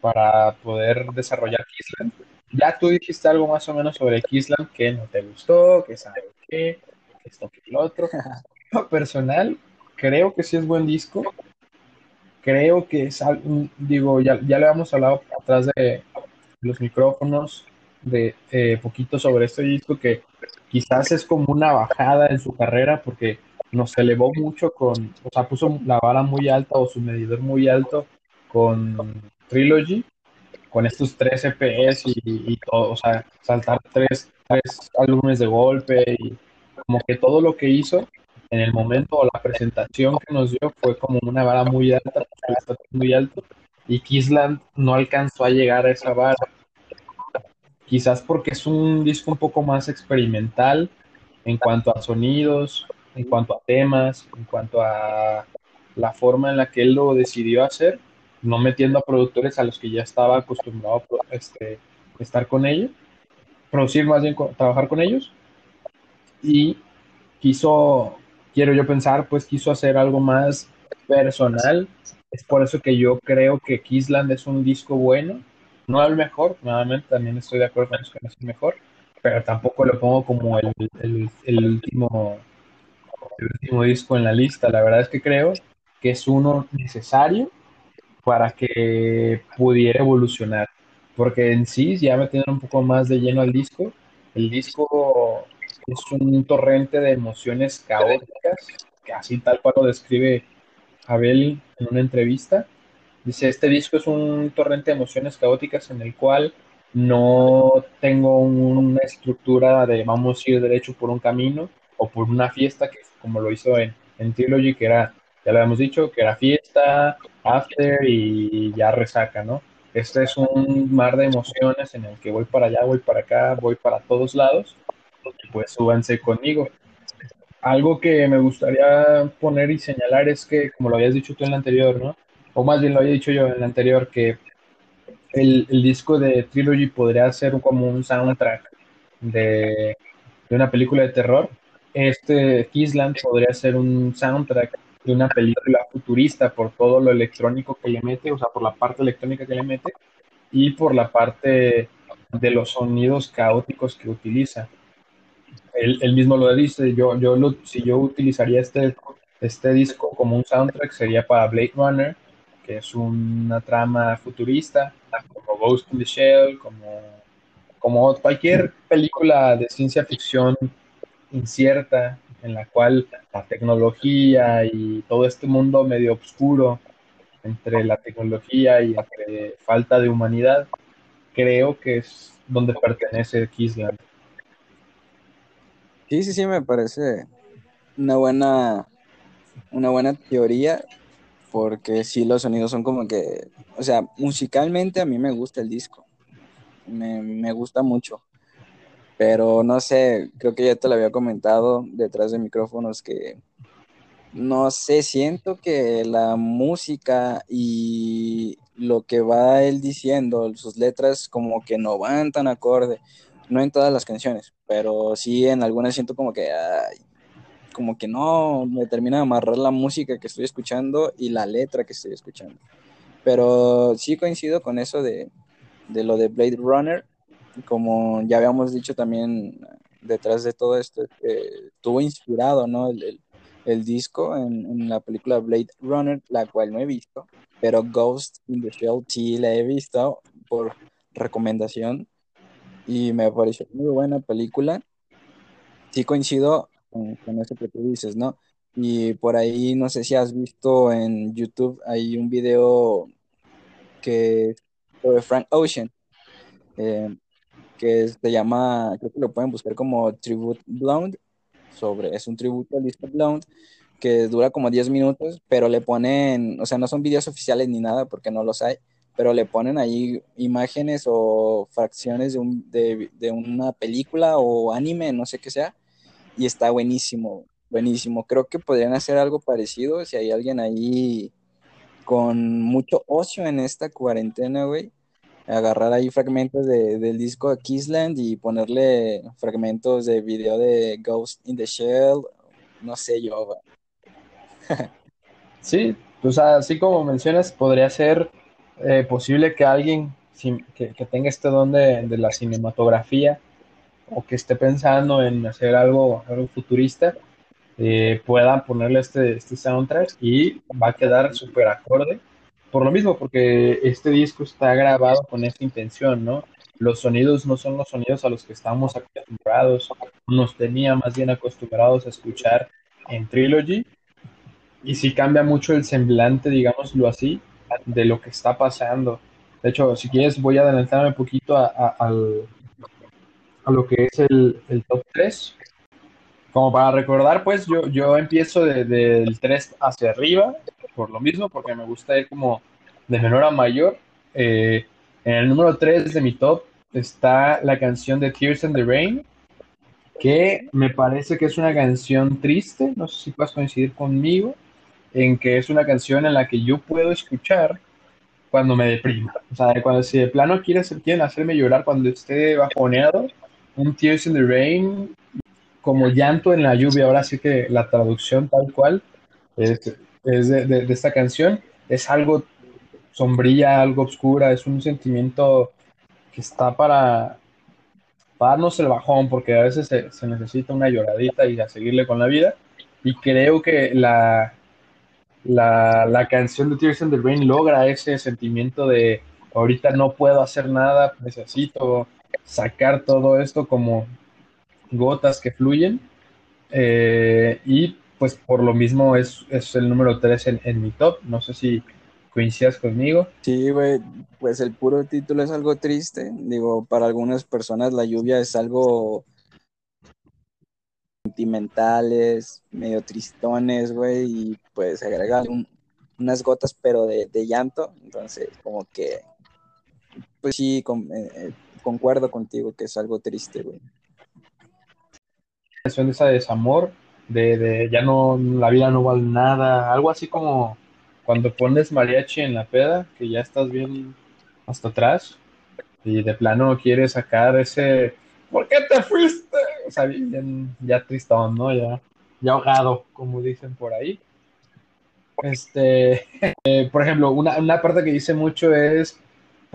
para poder desarrollar Kisland. Ya tú dijiste algo más o menos sobre Kisland que no te gustó, que sabe qué, que esto, que lo otro. personal, creo que sí es buen disco. Creo que es, digo, ya, ya le hemos hablado atrás de los micrófonos, de eh, poquito sobre este disco que quizás es como una bajada en su carrera porque nos elevó mucho con, o sea, puso la vara muy alta o su medidor muy alto con Trilogy, con estos tres EPs y, todo, o sea, saltar tres, tres álbumes de golpe y como que todo lo que hizo en el momento o la presentación que nos dio fue como una vara muy alta, muy alto y Kisland no alcanzó a llegar a esa vara. Quizás porque es un disco un poco más experimental en cuanto a sonidos, en cuanto a temas, en cuanto a la forma en la que él lo decidió hacer, no metiendo a productores a los que ya estaba acostumbrado a este, estar con ellos, producir más bien, trabajar con ellos. Y quiso, quiero yo pensar, pues quiso hacer algo más personal. Es por eso que yo creo que Kisland es un disco bueno. No el mejor, nuevamente también estoy de acuerdo con los que no es el mejor, pero tampoco lo pongo como el, el, último el último disco en la lista. La verdad es que creo que es uno necesario para que pudiera evolucionar. Porque en sí, ya me tienen un poco más de lleno al disco. El disco es un torrente de emociones caóticas, que así tal cual lo describe Abel en una entrevista. Dice, este disco es un torrente de emociones caóticas en el cual no tengo una estructura de vamos a ir derecho por un camino o por una fiesta, que como lo hizo en, en Trilogy, que era, ya lo habíamos dicho, que era fiesta, after y ya resaca, ¿no? Este es un mar de emociones en el que voy para allá, voy para acá, voy para todos lados pues súbanse conmigo. Algo que me gustaría poner y señalar es que, como lo habías dicho tú en el anterior, ¿no? O más bien lo había dicho yo en el anterior, que el, disco de Trilogy podría ser como un soundtrack de, de una película de terror. Este Kisland podría ser un soundtrack de una película futurista por todo lo electrónico que le mete, o sea, por la parte electrónica que le mete y por la parte de los sonidos caóticos que utiliza él, mismo lo dice, yo, yo si yo utilizaría este, este disco como un soundtrack sería para Blade Runner, que es una trama futurista, como Ghost in the Shell, como, como cualquier película de ciencia ficción incierta, en la cual la tecnología y todo este mundo medio oscuro entre la tecnología y entre falta de humanidad, creo que es donde pertenece Kissland. Sí, sí, sí, me parece una buena, una buena teoría, porque sí, los sonidos son como que, o sea, musicalmente a mí me gusta el disco, me, me gusta mucho, pero no sé, creo que ya te lo había comentado detrás de micrófonos que no sé, siento que la música y lo que va él diciendo, sus letras como que no van tan acorde no en todas las canciones, pero sí en algunas siento como que, como que no me termina de amarrar la música que estoy escuchando y la letra que estoy escuchando. Pero sí coincido con eso de, de lo de Blade Runner, como ya habíamos dicho también detrás de todo esto, estuvo inspirado, ¿no? El, el, disco en, en, la película Blade Runner, la cual no he visto, pero Ghost in the Shell sí la he visto por recomendación y me pareció muy buena película. Sí coincido con, eso que tú dices, ¿no? Y por ahí, no sé si has visto en YouTube, hay un video que sobre Frank Ocean, eh, que se llama, creo que lo pueden buscar como Tribute Blonde, sobre, es un tributo a Lisa Blonde, que dura como 10 minutos, pero le ponen, o sea, no son videos oficiales ni nada, porque no los hay, pero le ponen ahí imágenes o fracciones de, de, de, una película o anime, no sé qué sea, y está buenísimo, buenísimo. Creo que podrían hacer algo parecido si hay alguien ahí con mucho ocio en esta cuarentena, güey. Agarrar ahí fragmentos de, del disco de Kissland y ponerle fragmentos de video de Ghost in the Shell, no sé yo. sí, pues así como mencionas, podría ser eh, posible que alguien que, tenga este don de, la cinematografía o que esté pensando en hacer algo, algo futurista, eh, pueda ponerle este, este soundtrack y va a quedar súper acorde. Por lo mismo, porque este disco está grabado con esta intención, ¿no? Los sonidos no son los sonidos a los que estamos acostumbrados, nos tenía más bien acostumbrados a escuchar en Trilogy, y si cambia mucho el semblante, digámoslo así, de lo que está pasando. De hecho, si quieres, voy a adelantarme un poquito a, a, lo que es el, top 3. Como para recordar, pues yo, yo empiezo del 3 hacia arriba, por lo mismo, porque me gusta ir como de menor a mayor. Eh, en el número 3 de mi top está la canción de Tears in the Rain, que me parece que es una canción triste, no sé si puedes coincidir conmigo, en que es una canción en la que yo puedo escuchar cuando me deprima. O sea, cuando si de plano quieren, quieren hacerme llorar cuando esté bajoneado, un Tears in the Rain como llanto en la lluvia, ahora sí que la traducción tal cual es, de, esta canción es algo sombría, algo oscura, es un sentimiento que está para, darnos el bajón, porque a veces se, se, necesita una lloradita y a seguirle con la vida. Y creo que la, la, la canción de Tears in the Rain logra ese sentimiento de ahorita no puedo hacer nada, necesito sacar todo esto como gotas que fluyen. Eh, y pues por lo mismo es, es el número 3 en, en, mi top. No sé si coincidas conmigo. Sí, güey, pues el puro título es algo triste. Digo, para algunas personas la lluvia es algo sentimentales, medio tristones, güey, y pues agrega un, unas gotas, pero de, de, llanto. Entonces, como que, pues sí, con, eh, concuerdo contigo que es algo triste, güey canción de esa desamor, de, ya no, la vida no vale nada, algo así como cuando pones mariachi en la peda, que ya estás bien hasta atrás y de plano quieres sacar ese, ¿por qué te fuiste? O sea, bien, ya tristón, ¿no? Ya, ya ahogado, como dicen por ahí. Este, eh, por ejemplo, una, una parte que dice mucho es,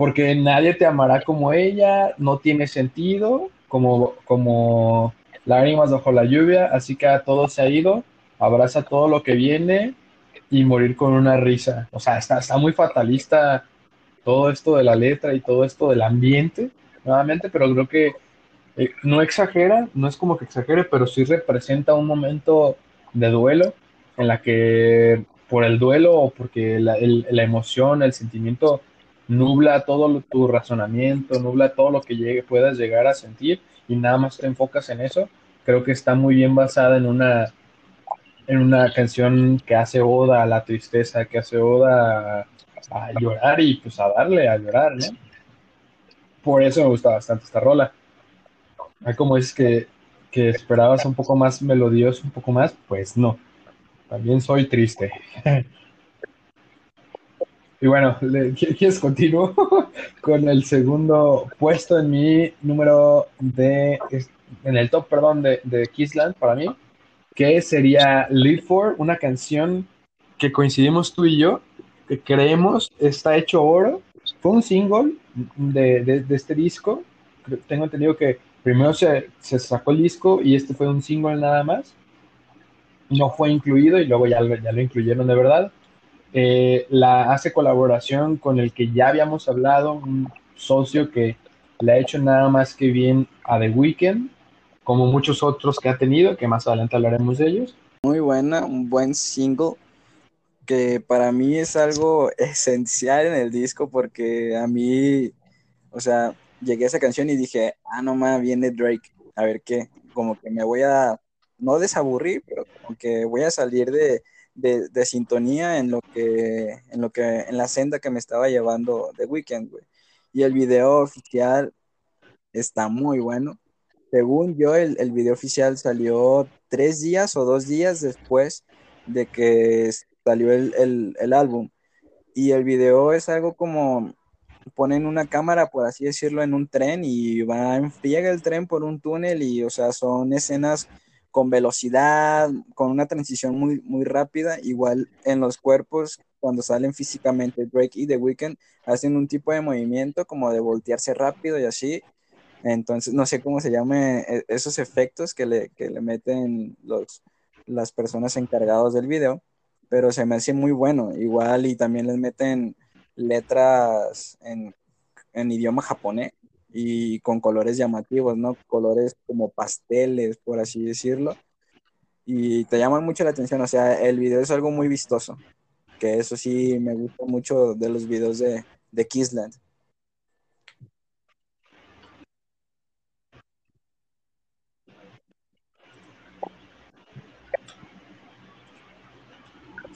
porque nadie te amará como ella, no tiene sentido, como, como lágrimas bajo la lluvia, así que a todo se ha ido, abraza todo lo que viene y morir con una risa. O sea, está, está muy fatalista todo esto de la letra y todo esto del ambiente, nuevamente, pero creo que eh, no exagera, no es como que exagere, pero sí representa un momento de duelo en la que por el duelo o porque la, el, la emoción, el sentimiento nubla todo tu razonamiento, nubla todo lo que llegue, puedas llegar a sentir y nada más te enfocas en eso, creo que está muy bien basada en una, en una canción que hace oda a la tristeza, que hace oda a, llorar y pues a darle a llorar. Por eso me gusta bastante esta rola. Hay como es que, que esperabas un poco más melodioso, un poco más, pues no. También soy triste. Y bueno, ¿quieres continuar con el segundo puesto en mi número de, en el top, perdón, de, de Kissland para mí, que sería Live For, una canción que coincidimos tú y yo, que creemos está hecho oro. Fue un single de, de, de este disco. Tengo entendido que primero se, se, sacó el disco y este fue un single nada más. No fue incluido y luego ya, ya lo incluyeron de verdad. Eh, la hace colaboración con el que ya habíamos hablado, un socio que le ha hecho nada más que bien a The Weeknd, como muchos otros que ha tenido, que más adelante hablaremos de ellos. Muy buena, un buen single que para mí es algo esencial en el disco porque a mí, o sea, llegué a esa canción y dije, ah, no más, viene Drake, a ver qué, como que me voy a, no desaburrir, pero como que voy a salir de, de, de, sintonía en lo que, en lo que, en la senda que me estaba llevando The Weeknd, güey. Y el video oficial está muy bueno. Según yo, el, el video oficial salió tres días o dos días después de que salió el, el, el álbum. Y el video es algo como ponen una cámara, por así decirlo, en un tren y va en el tren por un túnel y, o sea, son escenas con velocidad, con una transición muy, muy rápida, igual en los cuerpos, cuando salen físicamente Drake y The Weeknd, hacen un tipo de movimiento como de voltearse rápido y así. Entonces, no sé cómo se llame esos efectos que le, que le meten los, las personas encargadas del video, pero se me hace muy bueno, igual y también les meten letras en, en idioma japonés y con colores llamativos, ¿no? Colores como pasteles, por así decirlo. Y te llaman mucho la atención, o sea, el video es algo muy vistoso, que eso sí me gusta mucho de los videos de, de Kissland.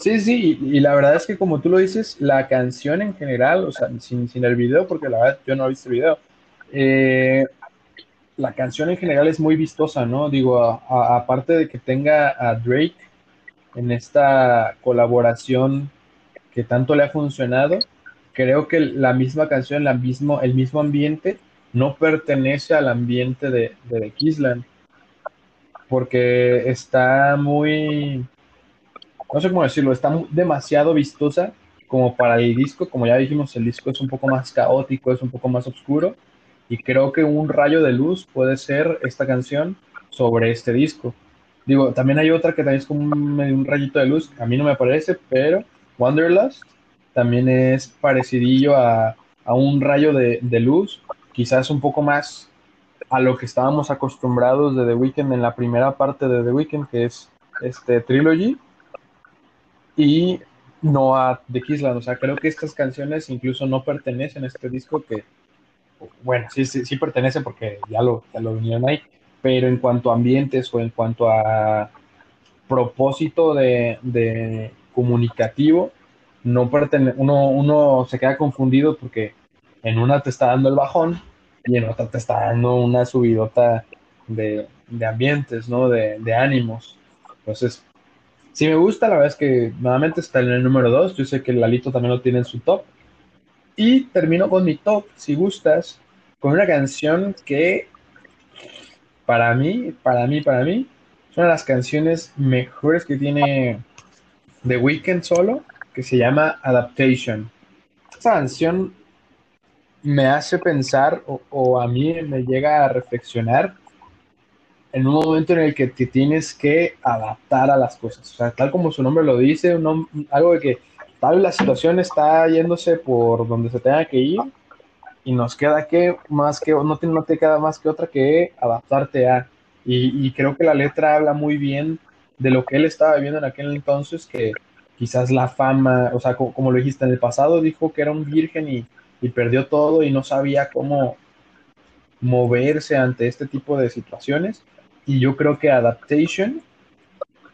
Sí, sí, y, la verdad es que como tú lo dices, la canción en general, o sea, sin, sin el video, porque la verdad yo no he visto el video, eh, la canción en general es muy vistosa, ¿no? Digo, aparte de que tenga a Drake en esta colaboración que tanto le ha funcionado, creo que la misma canción, el mismo ambiente, no pertenece al ambiente de, de Kisland, porque está muy, no sé cómo decirlo, está demasiado vistosa como para el disco, como ya dijimos, el disco es un poco más caótico, es un poco más oscuro, y creo que un rayo de luz puede ser esta canción sobre este disco. Digo, también hay otra que también es como un, rayito de luz, a mí no me parece, pero Wanderlust también es parecidillo a, a un rayo de, de, luz, quizás un poco más a lo que estábamos acostumbrados de The Weeknd en la primera parte de The Weeknd, que es este Trilogy, y no a The Kissland. O sea, creo que estas canciones incluso no pertenecen a este disco que bueno, sí, sí, sí pertenece porque ya lo, ya lo vinieron ahí, pero en cuanto a ambientes o en cuanto a propósito de, comunicativo, no uno, uno se queda confundido porque en una te está dando el bajón y en otra te está dando una subidota de, ambientes, ¿no? De, de, ánimos. Entonces, sí me gusta, la verdad es que nuevamente está en el número 2, yo sé que Lalito también lo tiene en su top, y termino con mi top, si gustas, con una canción que para mí, para mí, para mí, es una de las canciones mejores que tiene The Weeknd solo, que se llama Adaptation. Esta canción me hace pensar o, a mí me llega a reflexionar en un momento en el que te tienes que adaptar a las cosas. O sea, tal como su nombre lo dice, algo de que tal la situación está yéndose por donde se tenga que ir y nos queda que más que no te, no te queda más que otra que adaptarte a. Y, creo que la letra habla muy bien de lo que él estaba viviendo en aquel entonces que quizás la fama o sea como, lo dijiste en el pasado dijo que era un virgen y, y perdió todo y no sabía cómo moverse ante este tipo de situaciones. Y yo creo que adaptation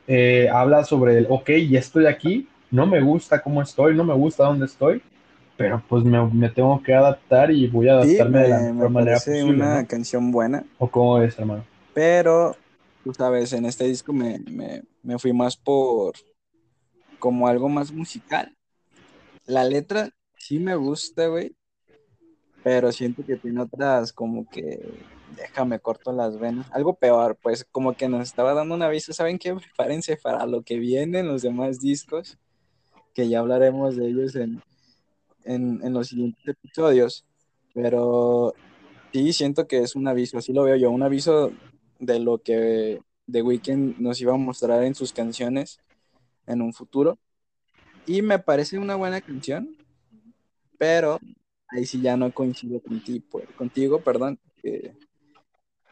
eh, habla sobre el ok ya estoy aquí no me gusta cómo estoy, no me gusta dónde estoy, pero pues me, tengo que adaptar y voy a adaptarme de la mejor manera posible. una canción buena. ¿O cómo es, hermano? Pero, tú sabes, en este disco me, me fui más por como algo más musical. La letra sí me gusta, güey, pero siento que tiene otras como que déjame corto las venas. Algo peor, pues como que nos estaba dando un aviso, ¿saben qué? Prepárense para lo que viene en los demás discos que ya hablaremos de ellos en, los siguientes episodios, pero sí siento que es un aviso, así lo veo yo, un aviso de lo que The Weeknd nos iba a mostrar en sus canciones en un futuro. Y me parece una buena canción, pero ahí sí ya no coincido contigo, contigo perdón.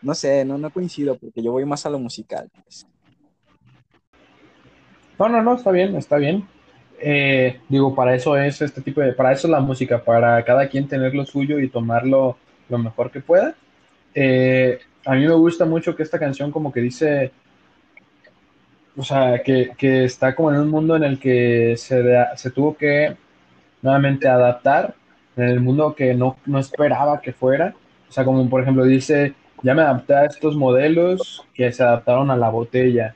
no sé, no, no coincido porque yo voy más a lo musical. Pues. No, no, no, está bien, está bien. Eh, digo, para eso es este tipo de, para eso es la música, para cada quien tener lo suyo y tomarlo lo mejor que pueda. Eh, a mí me gusta mucho que esta canción como que dice, o sea, que, que está como en un mundo en el que se, se tuvo que nuevamente adaptar, en el mundo que no, no esperaba que fuera. O sea, como por ejemplo dice, ya me adapté a estos modelos que se adaptaron a la botella,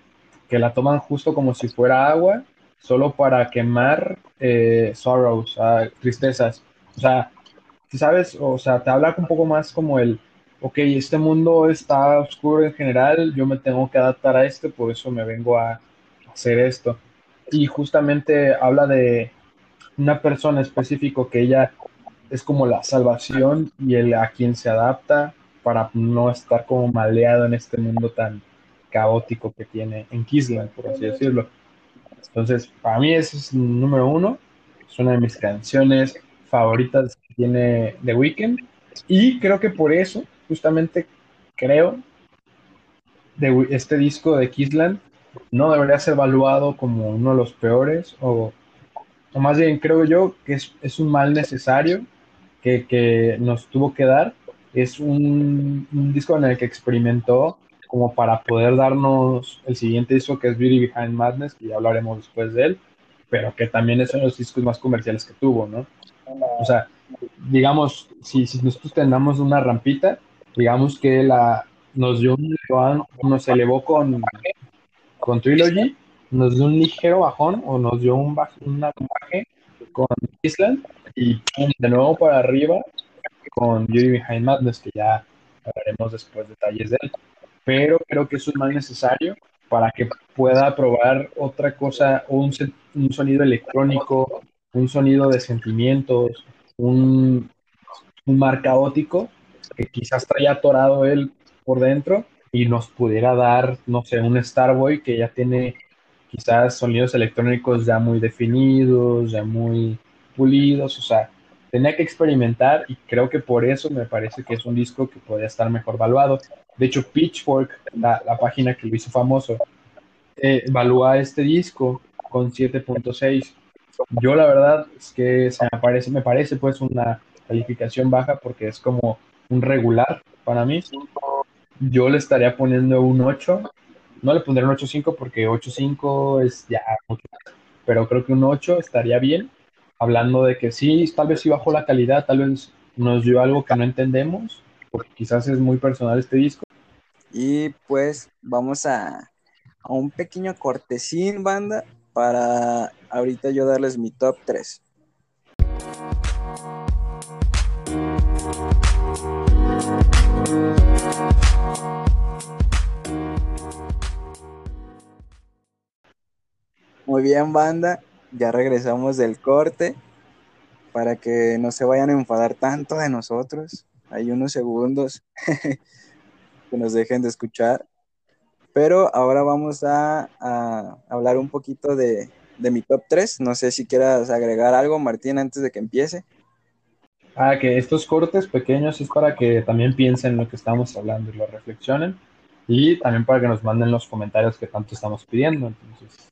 que la toman justo como si fuera agua solo para quemar eh, sorrows, tristezas. O sea, ¿sabes? O sea, te habla un poco más como el, ok, este mundo está oscuro en general, yo me tengo que adaptar a este, por eso me vengo a hacer esto. Y justamente habla de una persona específico que ella es como la salvación y el a quien se adapta para no estar como maleado en este mundo tan caótico que tiene en Kisland, por así decirlo. Entonces, para mí ese es número uno. Es una de mis canciones favoritas que tiene The Weeknd. Y creo que por eso, justamente, creo de este disco de Kissland no debería ser evaluado como uno de los peores o, más bien creo yo que es, un mal necesario que, nos tuvo que dar. Es un, disco en el que experimentó como para poder darnos el siguiente disco que es Beauty Behind Madness, que ya hablaremos después de él. pero que también es uno de los discos más comerciales que tuvo, ¿no? O sea, digamos, si, si nosotros tenemos una rampita, digamos que la, nos dio un nos elevó con, con Trilogy, nos dio un ligero bajón o nos dio un, un baje con Island y de nuevo para arriba con Beauty Behind Madness, que ya hablaremos después detalles de él. Pero creo que eso es más necesario para que pueda probar otra cosa, un, un sonido electrónico, un sonido de sentimientos, un, un mar caótico que quizás traía atorado él por dentro y nos pudiera dar, no sé, un Starboy que ya tiene quizás sonidos electrónicos ya muy definidos, ya muy pulidos, o sea, tenía que experimentar y creo que por eso me parece que es un disco que podría estar mejor valuado. De hecho, Pitchfork, la, página que lo hizo famoso, eh, evalúa este disco con 7.6. Yo la verdad es que me parece, me parece pues una calificación baja porque es como un regular para mí. Yo le estaría poniendo un 8 no le pondré un 8.5 porque 8.5 es ya mucho. Pero creo que un 8 estaría bien. Hablando de que sí, tal vez sí bajó la calidad, tal vez nos dio algo que no entendemos, porque quizás es muy personal este disco. Y pues vamos a, a un pequeño cortesín, banda, para ahorita yo darles mi top 3. Muy bien, banda. Ya regresamos del corte para que no se vayan a enfadar tanto de nosotros. Hay unos segundos que nos dejen de escuchar. Pero ahora vamos a, hablar un poquito de, de, mi top 3. No sé si quieras agregar algo, Martín, antes de que empiece. Ah, que estos cortes pequeños es para que también piensen lo que estamos hablando y lo reflexionen. Y también para que nos manden los comentarios que tanto estamos pidiendo. Entonces,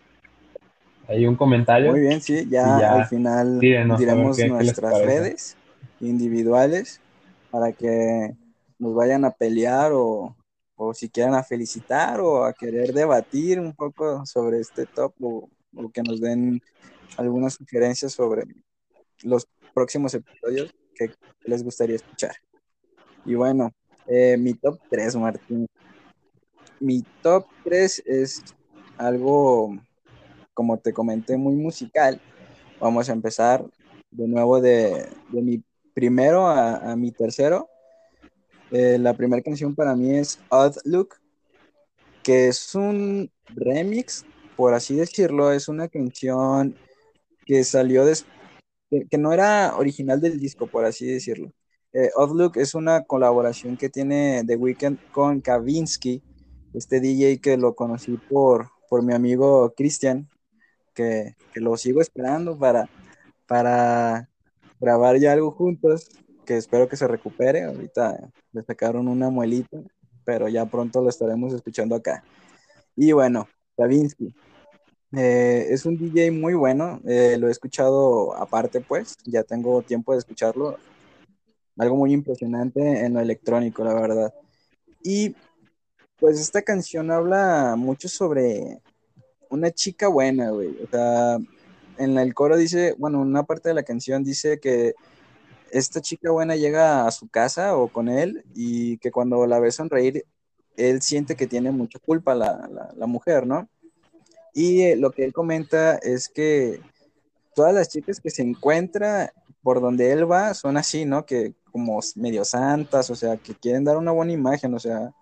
hay un comentario. Muy bien, sí, ya, al final diremos nuestras redes individuales para que nos vayan a pelear o, si quieran a felicitar o a querer debatir un poco sobre este top o, que nos den algunas sugerencias sobre los próximos episodios que les gustaría escuchar. Y bueno, eh, mi top 3, Martín. Mi top 3 es algo como te comenté, muy musical. Vamos a empezar de nuevo de, mi primero a, mi tercero. Eh, la primera canción para mí es Odd Look, que es un remix, por así decirlo. Es una canción que salió de, que, no era original del disco, por así decirlo. Eh, Odd Look es una colaboración que tiene The Weeknd con Kavinsky, este DJ que lo conocí por, por mi amigo Christian, que, lo sigo esperando para, para grabar ya algo juntos, que espero que se recupere. Ahorita le sacaron una muelita, pero ya pronto lo estaremos escuchando acá. Y bueno, Kavinsky. Eh, es un DJ muy bueno, eh, lo he escuchado aparte pues, ya tengo tiempo de escucharlo. Algo muy impresionante en lo electrónico, la verdad. Y pues esta canción habla mucho sobre una chica buena, güey. O sea, en el coro dice, bueno, una parte de la canción dice que esta chica buena llega a su casa o con él y que cuando la ve sonreír, él siente que tiene mucha culpa la, la, mujer, ¿no? Y eh, lo que él comenta es que todas las chicas que se encuentra por donde él va son así, ¿no? Que como medio santas, o sea, que quieren dar una buena imagen, o sea,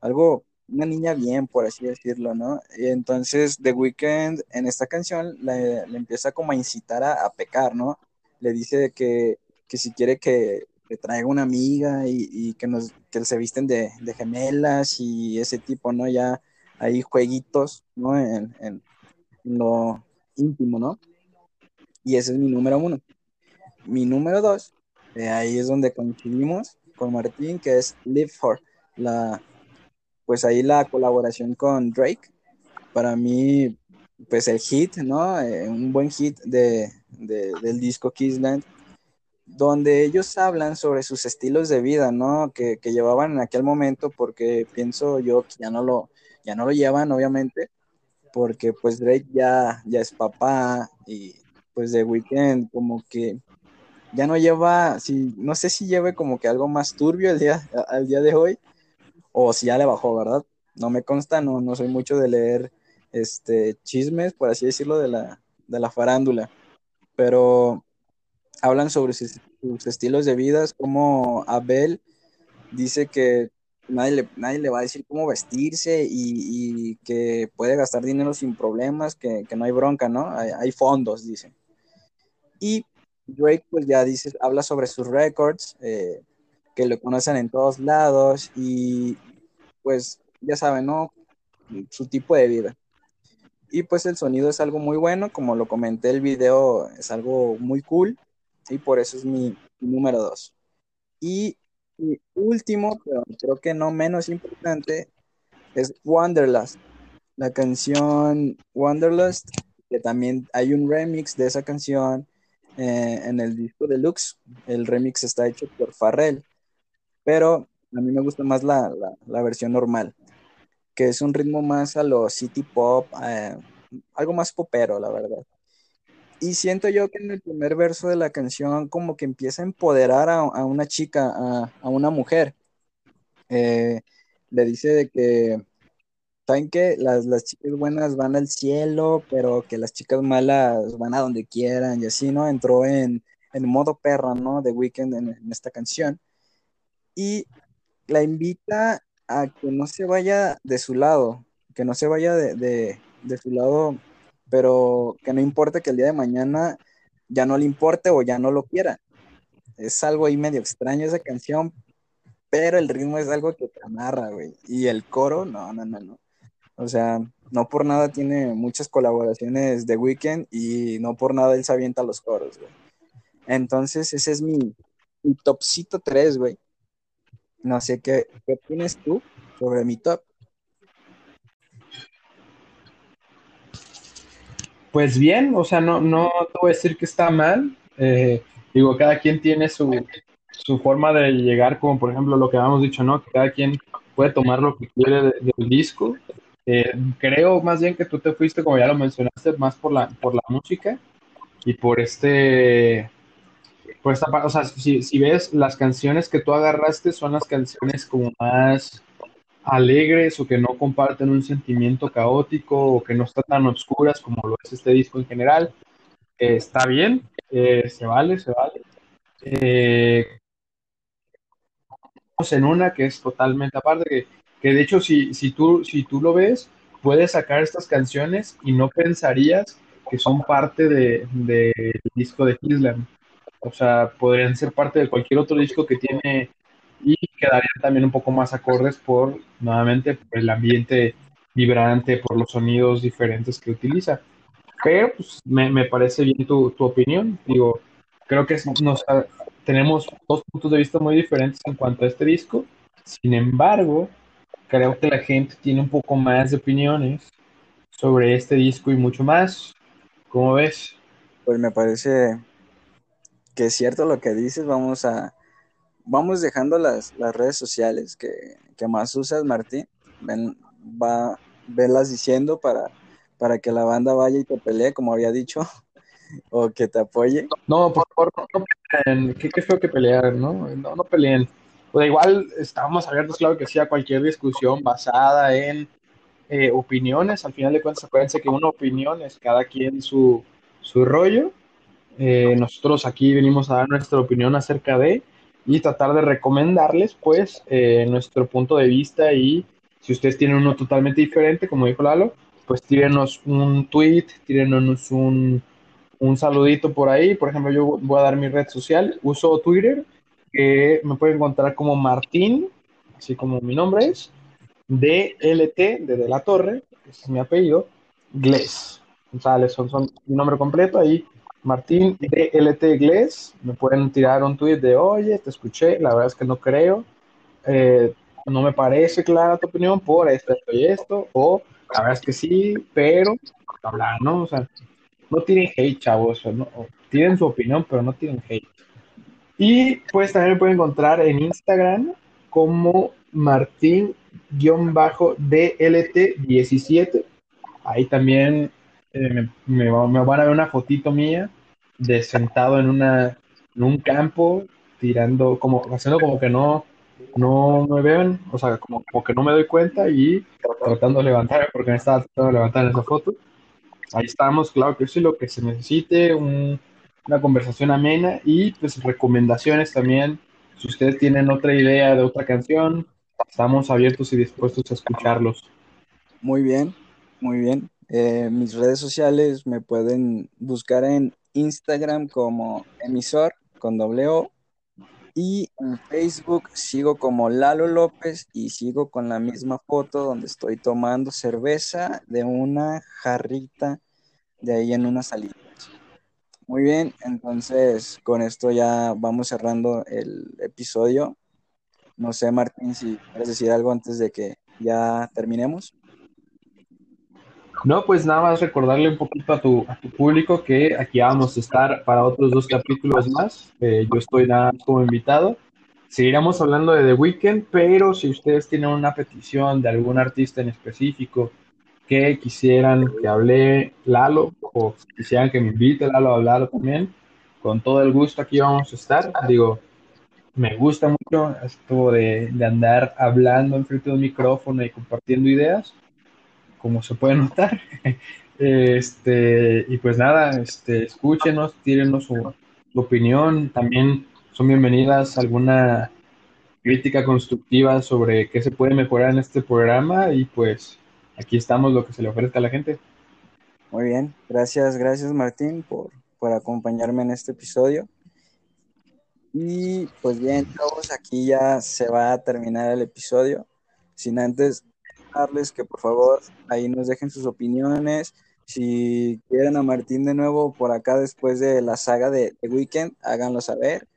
algo una niña bien, por así decirlo, ¿no? Y entonces The Weeknd en esta canción le, empieza como a incitar a, pecar, ¿no? Le dice que, si quiere que, le traiga una amiga y, que, nos, que se visten de, gemelas y ese tipo, ¿no? Ya hay jueguitos, ¿no? En, en, lo íntimo, ¿no? Y ese es mi número uno. Mi número dos, ahí es donde coincidimos con Martín, que es Live For, la, pues ahí la colaboración con Drake, para mí, pues el hit, ¿no? Eh, un buen hit de, del disco Kissland, donde ellos hablan sobre sus estilos de vida, ¿no? Que, llevaban en aquel momento, porque pienso yo que ya no lo, ya no lo llevan, obviamente, porque pues Drake ya, ya es papá y pues The Weeknd como que ya no lleva, si, no sé si lleve como que algo más turbio el día, al día de hoy, o si ya le bajó, ¿verdad? No me consta, no, no soy mucho de leer este, chismes, por así decirlo, de la, de la farándula, pero hablan sobre sus, estilos de vida, como Abel dice que nadie le, nadie le va a decir cómo vestirse y, que puede gastar dinero sin problemas, que, no hay bronca, ¿no? Hay, fondos, dice. Y Drake pues ya dice, habla sobre sus records, eh, que lo conocen en todos lados y pues ya saben, ¿no? Su tipo de vida. Y pues el sonido es algo muy bueno, como lo comenté, el video es algo muy cool y por eso es mi, número dos. Y último, pero creo que no menos importante, es Wanderlust. La canción Wanderlust, que también hay un remix de esa canción eh, en el disco deluxe. El remix está hecho por Farrell, pero a mí me gusta más la, versión normal, que es un ritmo más a lo city pop, eh, algo más popero, la verdad. Y siento yo que en el primer verso de la canción como que empieza a empoderar a, una chica, a, una mujer. Eh, le dice de que saben que las, las, chicas buenas van al cielo, pero que las chicas malas van a donde quieran y así, ¿no? Entró en, en modo perra, ¿no? De Weekend en, esta canción. Y la invita a que no se vaya de su lado, que no se vaya de, de, de su lado, pero que no importe que el día de mañana ya no le importe o ya no lo quiera. Es algo ahí medio extraño esa canción, pero el ritmo es algo que te amarra, güey. Y el coro, no, no, no, no. O sea, no por nada tiene muchas colaboraciones de Weekend y no por nada él se avienta los coros, güey. Entonces, ese es mi, topcito 3, güey. No sé qué, qué opinas tú sobre mi top. Pues bien, o sea, no, no te voy a decir que está mal. Eh, digo, cada quien tiene su, su forma de llegar, como por ejemplo lo que habíamos dicho, ¿no? Que cada quien puede tomar lo que quiere del disco. Eh, creo más bien que tú te fuiste, como ya lo mencionaste, más por la, por la música y por este, por esta o sea, si, si ves las canciones que tú agarraste son las canciones como más alegres o que no comparten un sentimiento caótico o que no están tan oscuras como lo es este disco en general. Eh, está bien, eh, se vale, se vale. Eh, en una que es totalmente aparte, que que de hecho si, si, tú, si tú lo ves, puedes sacar estas canciones y no pensarías que son parte del de, disco de Islam. O sea, podrían ser parte de cualquier otro disco que tiene y quedarían también un poco más acordes por, nuevamente, por el ambiente vibrante, por los sonidos diferentes que utiliza. Pero pues, me, me parece bien tu, tu, opinión. Digo, creo que nos, tenemos dos puntos de vista muy diferentes en cuanto a este disco. Sin embargo, creo que la gente tiene un poco más de opiniones sobre este disco y mucho más. ¿Cómo ves? Pues me parece que es cierto lo que dices. Vamos a vamos dejando las, las redes sociales que, más usas, Martín. Ven, va, venlas diciendo para, para que la banda vaya y te pelee, como había dicho, o que te apoye. No, por favor, no, peleen. ¿Qué, qué feo que pelear, ¿no? No, no peleen pues igual estábamos abiertos, claro que sí, a cualquier discusión basada en eh, opiniones. Al final de cuentas, acuérdense que una opinión es cada quien su, su rollo. Eh, nosotros aquí venimos a dar nuestra opinión acerca de y tratar de recomendarles, pues, eh, nuestro punto de vista y si ustedes tienen uno totalmente diferente, como dijo Lalo, pues tírenos un tweet, tírenos un, un saludito por ahí. Por ejemplo, yo voy a dar mi red social, uso Twitter que me pueden encontrar como Martín, así como mi nombre es, DLT, de, de la Torre, ese es mi apellido, Gles. González, son, son mi nombre completo, ahí Martín DLT Gles, me pueden tirar un tweet de, oye, te escuché, la verdad es que no creo, eh, no me parece clara tu opinión por esto, esto y esto, o la verdad es que sí, pero hablar, ¿no? O sea, no tienen hate, chavos, ¿no? tienen su opinión, pero no tienen hate. Y pues también me pueden encontrar en Instagram como Martín-DLT17. Ahí también eh, me, van a ver una fotito mía de sentado en, una, en un campo, tirando, como haciendo como que no, no me ven, o sea, como, como que no me doy cuenta y tratando de levantarme porque me estaba tratando de levantar en esa foto. Ahí estamos, claro que sí, lo que se necesite, una conversación amena y pues recomendaciones también. Si ustedes tienen otra idea de otra canción, estamos abiertos y dispuestos a escucharlos. Muy bien, muy bien. Eh, mis redes sociales me pueden buscar en Instagram como emisor con doble O y en Facebook sigo como Lalo López y sigo con la misma foto donde estoy tomando cerveza de una jarrita de ahí en una salida. Muy bien, entonces con esto ya vamos cerrando el episodio. No sé, Martín, si quieres decir algo antes de que ya terminemos. No, pues nada más recordarle un poquito a tu, a tu público que aquí vamos a estar para otros dos capítulos más. Eh, yo estoy nada más como invitado. Seguiremos hablando de The Weeknd, pero si ustedes tienen una petición de algún artista en específico que quisieran que hable Lalo o quisieran que me invite Lalo a hablar también, con todo el gusto aquí vamos a estar. Digo, me gusta mucho esto de, de andar hablando en frente de un micrófono y compartiendo ideas como se puede notar. Este, y pues nada, este, escúchenos, tírenos su, opinión. También son bienvenidas alguna crítica constructiva sobre qué se puede mejorar en este programa y pues aquí estamos lo que se le ofrezca a la gente. Muy bien, gracias, gracias Martín por, por acompañarme en este episodio. Y pues bien, todos aquí ya se va a terminar el episodio. Sin antes que por favor ahí nos dejen sus opiniones. Si quieren a Martín de nuevo por acá después de la saga de, The Weekend, háganlo saber.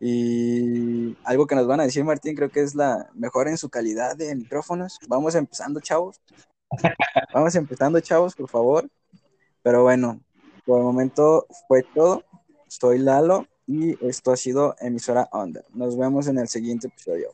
Y algo que nos van a decir, Martín, creo que es la mejor en su calidad de micrófonos. Vamos empezando, chavos. Vamos empezando, chavos, por favor. Pero bueno, por el momento fue todo. Soy Lalo y esto ha sido Emisora Under. Nos vemos en el siguiente episodio.